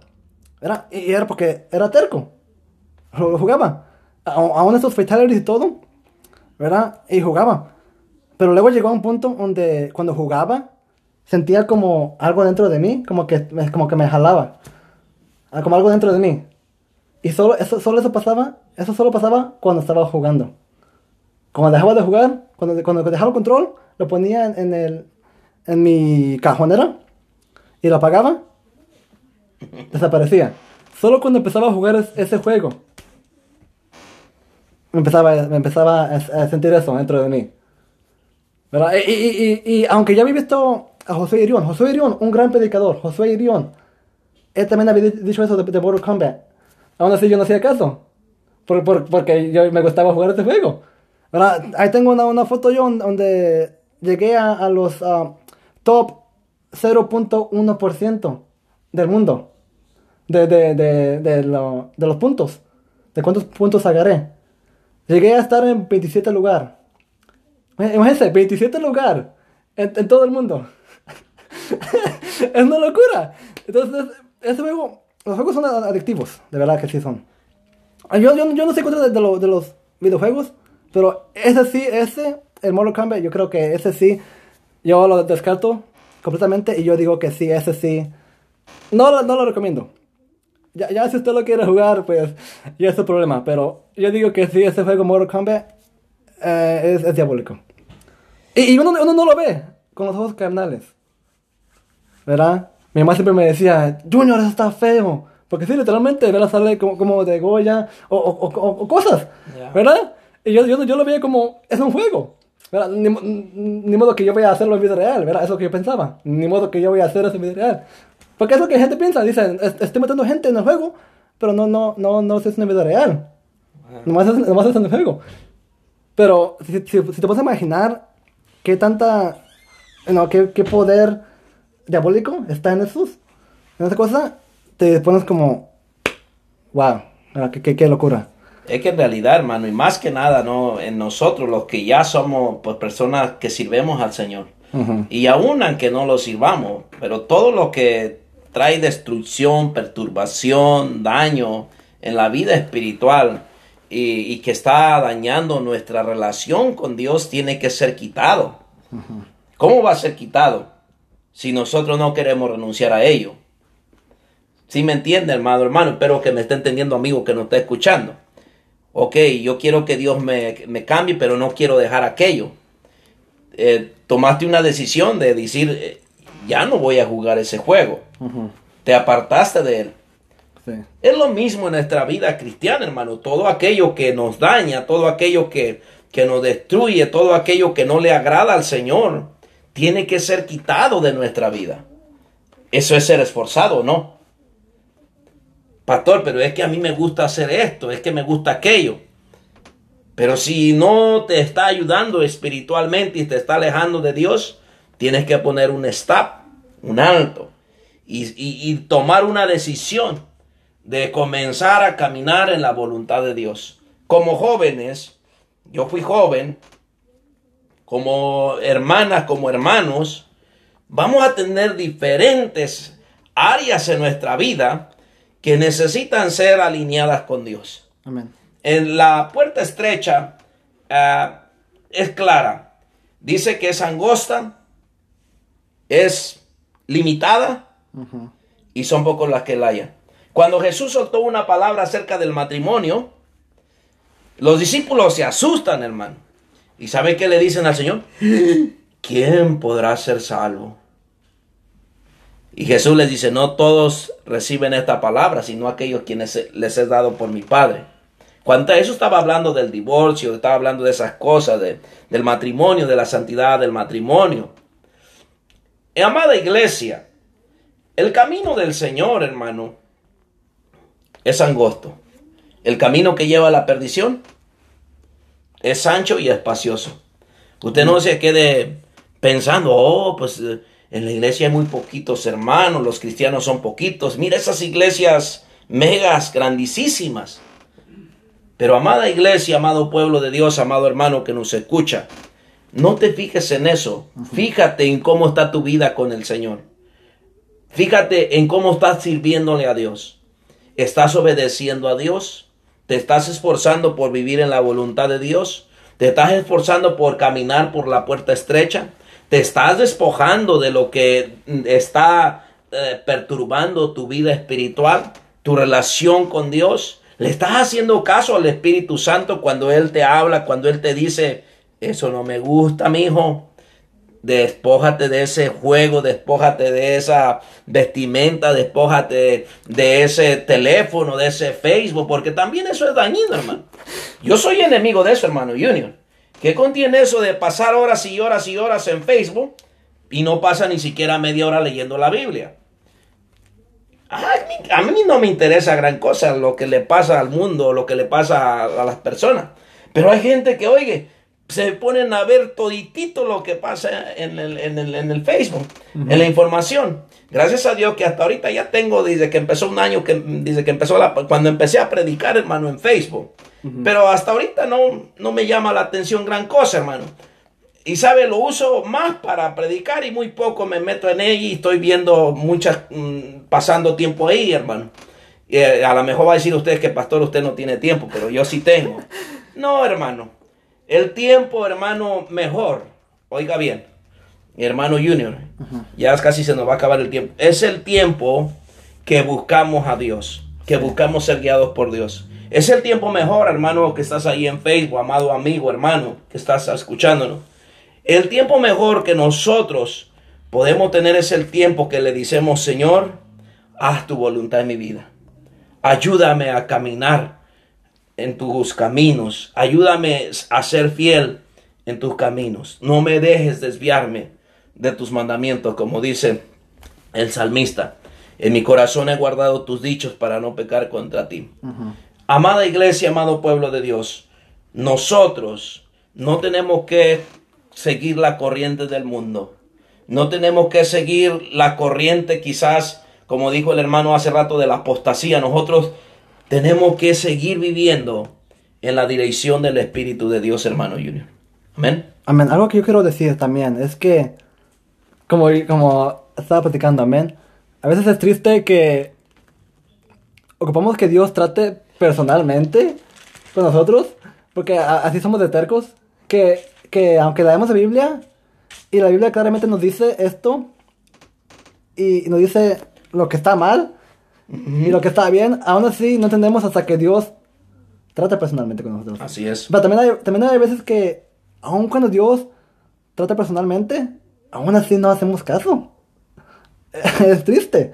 Era, y era porque era terco. Lo, jugaba. Aún estos fatalities y todo. ¿Verdad? Y jugaba. Pero luego llegó a un punto donde cuando jugaba, sentía como algo dentro de mí, como que, como que me jalaba. Ah, como algo dentro de mí. Y solo eso, solo eso pasaba, eso solo pasaba cuando estaba jugando. Cuando dejaba de jugar, cuando, cuando dejaba el control, lo ponía en, en, el, en mi cajonera y lo apagaba desaparecía. Solo cuando empezaba a jugar ese juego, me empezaba, me empezaba a, sentir eso dentro de mí. Y, y, y, aunque ya había visto a José Irión, José Irión, un gran predicador, José Irión, él también había dicho eso de, de Mortal Kombat. Aún así yo no hacía caso, por, por, porque yo me gustaba jugar este juego. Ahí tengo una, una, foto yo donde llegué a, a los uh, top 0.1% del mundo. De, de, de, lo, de los puntos. De cuántos puntos agarré. Llegué a estar en 27 lugar. Imagínense, 27 lugar. En, en todo el mundo. *laughs* es una locura. Entonces, ese juego, los juegos son adictivos, de verdad que sí son. Yo, yo, yo no sé cuánto de, de, lo- de los videojuegos, pero ese sí, ese, el Mortal Kombat, yo creo que ese sí, yo lo descarto completamente y yo digo que sí, ese sí. No, no lo recomiendo. Ya, ya si usted lo quiere jugar, pues ya es su problema, pero yo digo que sí, ese juego Mortal Kombat eh, es, es diabólico. Y, y uno, uno no lo ve con los ojos carnales. ¿Verdad? Mi mamá siempre me decía, Junior, eso está feo. Porque sí, literalmente, ¿verdad? Sale como, como de Goya o, o, o- o cosas. ¿Verdad? Y yo, yo, yo lo veía como, es un juego. ¿verdad? Ni, ni modo que yo voy a hacerlo en vida real, ¿verdad? Es lo que yo pensaba. Ni modo que yo voy a hacer eso en vida real. Porque es lo que la gente piensa. Dicen, "Es- estoy matando gente en el juego, pero no, no, no, no es en vida real. Nomás es, nomás es en el juego. Pero si, si, si te vas a imaginar qué tanta, no, qué, qué poder diabólico está en Jesús, en esa cosa, te pones como, wow, qué, qué, qué locura. Es que en realidad, hermano, y más que nada, ¿no? En nosotros, los que ya somos pues, personas que sirvemos al Señor, Ujú. y aún aunque no lo sirvamos, pero todo lo que trae destrucción, perturbación, daño en la vida espiritual y, y que está dañando nuestra relación con Dios tiene que ser quitado. ¿Cómo va a ser quitado si nosotros no queremos renunciar a ello? ¿Sí me entiende, hermano, hermano? Espero que me esté entendiendo, amigo, que nos está escuchando. Ok, yo quiero que Dios me, me cambie, pero no quiero dejar aquello. Eh, tomaste una decisión de decir, eh, ya no voy a jugar ese juego. Te apartaste de él. Sí. Es lo mismo en nuestra vida cristiana, hermano. Todo aquello que nos daña, todo aquello que, que nos destruye, todo aquello que no le agrada al Señor, tiene que ser quitado de nuestra vida. Eso es ser esforzado, ¿no? Pastor, pero es que a mí me gusta hacer esto, es que me gusta aquello. Pero si no te está ayudando espiritualmente y te está alejando de Dios, tienes que poner un stop, un alto, y, y- y tomar una decisión de comenzar a caminar en la voluntad de Dios. Como jóvenes, yo fui joven, como hermanas, como hermanos, vamos a tener diferentes áreas en nuestra vida que necesitan ser alineadas con Dios. Amén. En la puerta estrecha ah, es clara. Dice que es angosta, es limitada y son pocos las que la hallan. Cuando Jesús soltó una palabra acerca del matrimonio, los discípulos se asustan, hermano. ¿Y sabe qué le dicen al Señor? *laughs* ¿Quién podrá ser salvo? Y Jesús les dice, no todos reciben esta palabra, sino aquellos quienes les he dado por mi Padre. Cuando eso estaba hablando del divorcio, estaba hablando de esas cosas, de- del matrimonio, de la santidad del matrimonio. Eh, amada iglesia, el camino del Señor, hermano, es angosto. El camino que lleva a la perdición es ancho y espacioso. Usted no se quede pensando, oh, pues eh, en la iglesia hay muy poquitos hermanos, los cristianos son poquitos. Mira esas iglesias megas, grandísimas. Pero amada iglesia, amado pueblo de Dios, amado hermano que nos escucha, no te fijes en eso. Fíjate en cómo está tu vida con el Señor. Fíjate en cómo estás sirviéndole a Dios. ¿Estás obedeciendo a Dios? ¿Te estás esforzando por vivir en la voluntad de Dios? ¿Te estás esforzando por caminar por la puerta estrecha? ¿Te estás despojando de lo que mm, está eh, perturbando tu vida espiritual, tu relación con Dios? ¿Le estás haciendo caso al Espíritu Santo cuando Él te habla, cuando Él te dice, eso no me gusta, mi hijo? Despójate de ese juego, despójate de esa vestimenta, despójate de ese teléfono, de ese Facebook, porque también eso es dañino, hermano. Yo soy enemigo de eso, hermano Junior. ¿Qué contiene eso de pasar horas y horas y horas en Facebook y no pasa ni siquiera media hora leyendo la Biblia? A mí, a mí no me interesa gran cosa lo que le pasa al mundo, lo que le pasa a las personas. Pero hay gente que, oye, se ponen a ver toditito lo que pasa en el, en el, en el Facebook, en la información. Gracias a Dios que hasta ahorita ya tengo, desde que empezó un año, que, desde que empezó la, cuando empecé a predicar, hermano, en Facebook. Pero hasta ahorita no, no me llama la atención gran cosa, hermano. y sabe, lo uso más para predicar y muy poco me meto en ella y estoy viendo muchas, mm, pasando tiempo ahí, hermano. Y, eh, a lo mejor va a decir usted que pastor usted no tiene tiempo, pero yo sí tengo. *laughs* No, hermano. El tiempo, hermano, mejor. Oiga bien, mi hermano Junior, ya casi se nos va a acabar el tiempo. Es el tiempo que buscamos a Dios, que buscamos ser guiados por Dios. Es el tiempo mejor, hermano, que estás ahí en Facebook, amado amigo, hermano, que estás escuchándonos. El tiempo mejor que nosotros podemos tener es el tiempo que le decimos, Señor, haz tu voluntad en mi vida. Ayúdame a caminar en tus caminos. Ayúdame a ser fiel en tus caminos. No me dejes desviarme de tus mandamientos, como dice el salmista. En mi corazón he guardado tus dichos para no pecar contra ti. Amada iglesia, amado pueblo de Dios, nosotros no tenemos que seguir la corriente del mundo. No tenemos que seguir la corriente quizás, como dijo el hermano hace rato, de la apostasía. Nosotros tenemos que seguir viviendo en la dirección del Espíritu de Dios, hermano Junior. Amén. Amén. Algo que yo quiero decir también es que, como, como estaba platicando, amén. A veces es triste que ocupamos que Dios trate personalmente con nosotros, porque así somos de tercos, que, que aunque leemos la Biblia, y la Biblia claramente nos dice esto, y nos dice lo que está mal, y lo que está bien, aún así no entendemos hasta que Dios trata personalmente con nosotros. Así es. Pero también hay, también hay veces que, aun cuando Dios trata personalmente, aún así no hacemos caso. *laughs* es triste.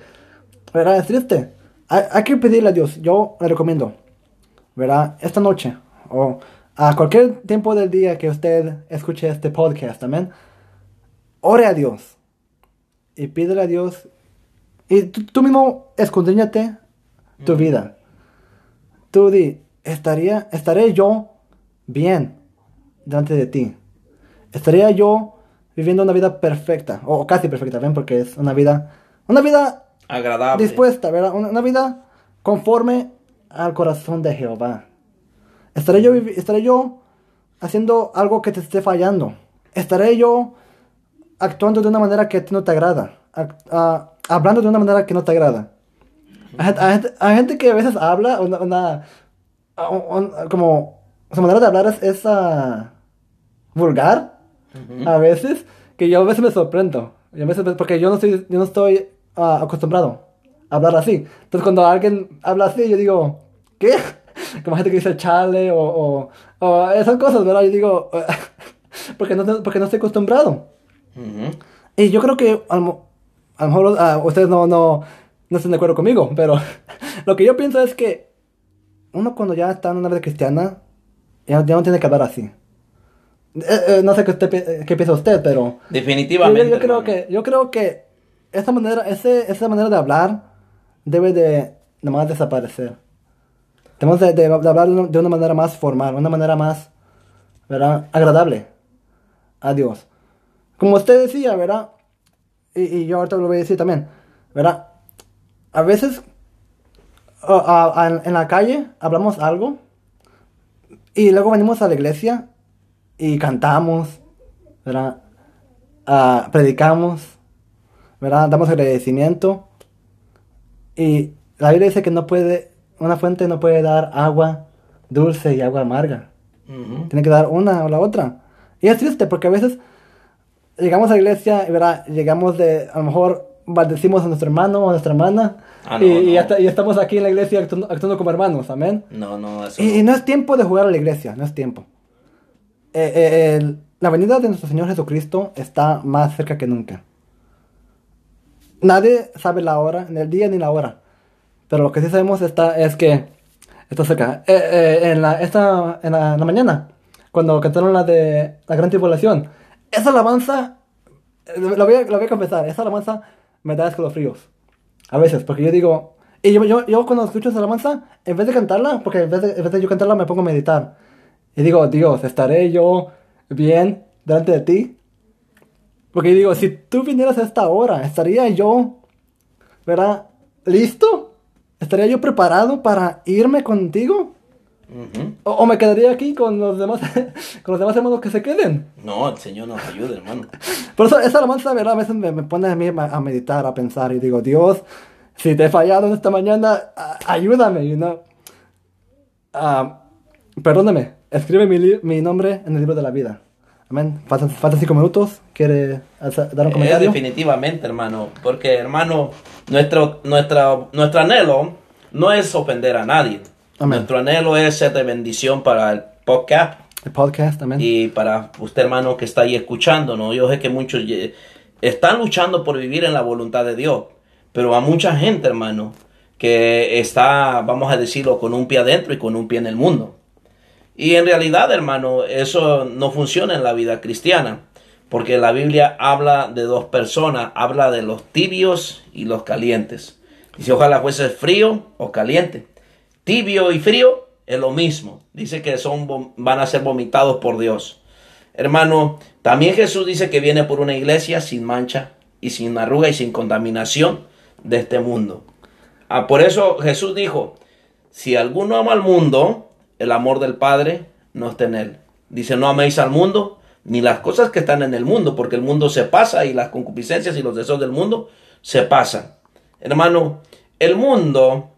¿Verdad? Es triste. Hay, que pedirle a Dios. Yo le recomiendo. ¿Verdad? Esta noche. O a cualquier tiempo del día que usted escuche este podcast. Amén. Ore a Dios. Y pídele a Dios. Y tú, mismo escudriñate tu vida. Tú di, estaría, estaré yo bien delante de ti. Estaría yo viviendo una vida perfecta, o casi perfecta, ¿ven? Porque es una vida, una vida agradable, dispuesta, ¿verdad? Una, vida conforme al corazón de Jehová. Estaré yo, estaré yo haciendo algo que te esté fallando. Estaré yo actuando de una manera que a ti no te agrada. Hablando de una manera que no te agrada. Hay, gente, que a veces habla una, como su manera de hablar es, ah, vulgar a veces, que yo a veces me sorprendo. Y a veces, porque yo no estoy, yo no estoy ah, acostumbrado a hablar así. Entonces cuando alguien habla así, yo digo, ¿qué? *laughs* Como gente que dice chale o, o, esas cosas, ¿verdad? Yo digo, *laughs* porque, no, porque no estoy acostumbrado. Y yo creo que a lo, mejor ah, ustedes no, no, no están de acuerdo conmigo, pero *laughs* lo que yo pienso es que uno cuando ya está en una vida cristiana, ya, ya no tiene que hablar así. Eh, eh, no sé qué, qué piensa usted, pero... Definitivamente. Yo, creo, que, yo creo que esa manera, ese, esa manera de hablar debe de nomás desaparecer. Tenemos de, de, hablar de una manera más formal, una manera más, ¿verdad? Agradable a Dios. Como usted decía, ¿verdad? Y, y yo ahorita lo voy a decir también, ¿verdad? A veces en la calle hablamos algo y luego venimos a la iglesia y cantamos, ¿verdad? Ah, predicamos, ¿verdad? Damos agradecimiento. Y la Biblia dice que no puede, una fuente no puede dar agua dulce y agua amarga. Tiene que dar una o la otra. Y es triste porque a veces llegamos a la iglesia, ¿verdad? Llegamos de, a lo mejor maldecimos a nuestro hermano o a nuestra hermana. Ah, y, y, estamos aquí en la iglesia actuando, como hermanos, amén. No, no, eso y, no es tiempo de jugar a la iglesia, no es tiempo. Eh, eh, la venida de nuestro Señor Jesucristo está más cerca que nunca. Nadie sabe la hora, ni el día ni la hora. Pero lo que sí sabemos está, es que está cerca. Eh, en, la, esta, en, la, mañana, cuando cantaron la de la gran tribulación, esa alabanza, lo voy, a, lo voy a confesar, esa alabanza me da escalofríos. A veces, porque yo digo, y yo, yo, yo, cuando escucho esa alabanza, en vez de cantarla, porque en vez de, en vez de yo cantarla me pongo a meditar. Y digo, Dios, ¿estaré yo bien delante de ti? Porque digo, si tú vinieras a esta hora, ¿estaría yo, verdad, listo? ¿Estaría yo preparado para irme contigo? Ujú. O, o me quedaría aquí con los demás, *laughs* con los demás hermanos que se queden. No, el Señor nos ayude, hermano. *laughs* Por eso esa alabanza, ¿verdad? A veces me, me pone a mí a meditar, a pensar y digo, Dios, si te he fallado en esta mañana, ayúdame, you know. Ah, perdóname, escribe mi, mi nombre en el libro de la vida. Amén. Faltan, faltan cinco minutos. ¿Quiere dar un Es comentario? definitivamente, hermano, porque, hermano, nuestro, nuestra, nuestro anhelo no es ofender a nadie. Amén. Nuestro anhelo es ser de bendición para el podcast El podcast, amén. y para usted, hermano, que está ahí escuchando, ¿no? Yo sé que muchos están luchando por vivir en la voluntad de Dios, pero a mucha gente, hermano, que está, vamos a decirlo, con un pie adentro y con un pie en el mundo. Y en realidad, hermano, eso no funciona en la vida cristiana, porque la Biblia habla de dos personas, habla de los tibios y los calientes. Dice, ojalá fuese frío o caliente. Tibio y frío es lo mismo. Dice que son, van a ser vomitados por Dios. Hermano, también Jesús dice que viene por una iglesia sin mancha y sin arruga y sin contaminación de este mundo. Ah, por eso Jesús dijo, si alguno ama al mundo, el amor del Padre no está en él. Dice, no améis al mundo ni las cosas que están en el mundo, porque el mundo se pasa y las concupiscencias y los deseos del mundo se pasan. Hermano, el mundo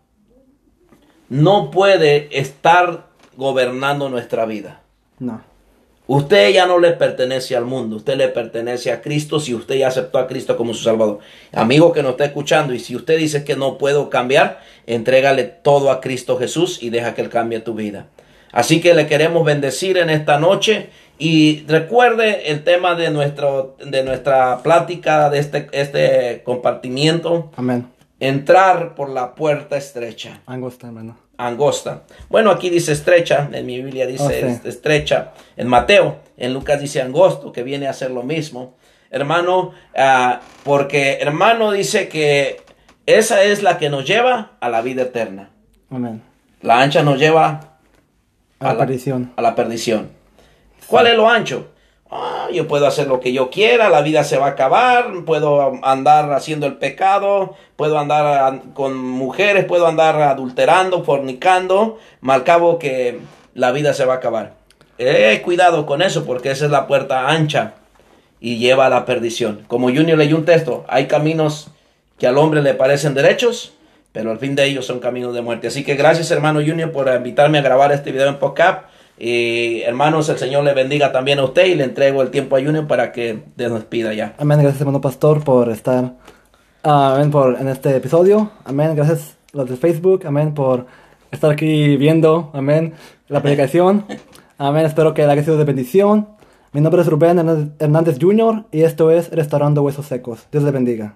no puede estar gobernando nuestra vida. No. Usted ya no le pertenece al mundo, usted le pertenece a Cristo si usted ya aceptó a Cristo como su Salvador. Amigo que nos está escuchando, y si usted dice que no puedo cambiar, entrégale todo a Cristo Jesús y deja que Él cambie tu vida. Así que le queremos bendecir en esta noche y recuerde el tema de, nuestro, de nuestra plática, de este, este compartimiento, Amén. Entrar por la puerta estrecha Angosta, hermano. angosta. Bueno, aquí dice estrecha, en mi Biblia dice Oh, sí. est- estrecha. En Mateo, en Lucas dice angosto, que viene a ser lo mismo. Hermano, ah, porque hermano dice que esa es la que nos lleva a la vida eterna. Amén. La ancha nos lleva A la perdición. a la perdición. ¿Cuál es lo ancho? Ah, yo puedo hacer lo que yo quiera, la vida se va a acabar, puedo andar haciendo el pecado, puedo andar con mujeres, puedo andar adulterando, fornicando, mal cabo que la vida se va a acabar. Eh, cuidado con eso porque esa es la puerta ancha y lleva a la perdición. Como Junior leyó un texto, hay caminos que al hombre le parecen derechos, pero al fin de ellos son caminos de muerte. Así que gracias hermano Junior por invitarme a grabar este video en podcast. Y hermanos, el Señor le bendiga también a usted y le entrego el tiempo a Junior para que nos despida ya. Amén. Gracias, hermano pastor, por estar ah, amén, por, en este episodio. Amén. Gracias los de Facebook. Amén. Por estar aquí viendo. Amén. La predicación. *laughs* Amén. Espero que haya sido de bendición. Mi nombre es Rubén Hernández Jr. y esto es Restaurando Huesos Secos. Dios le bendiga.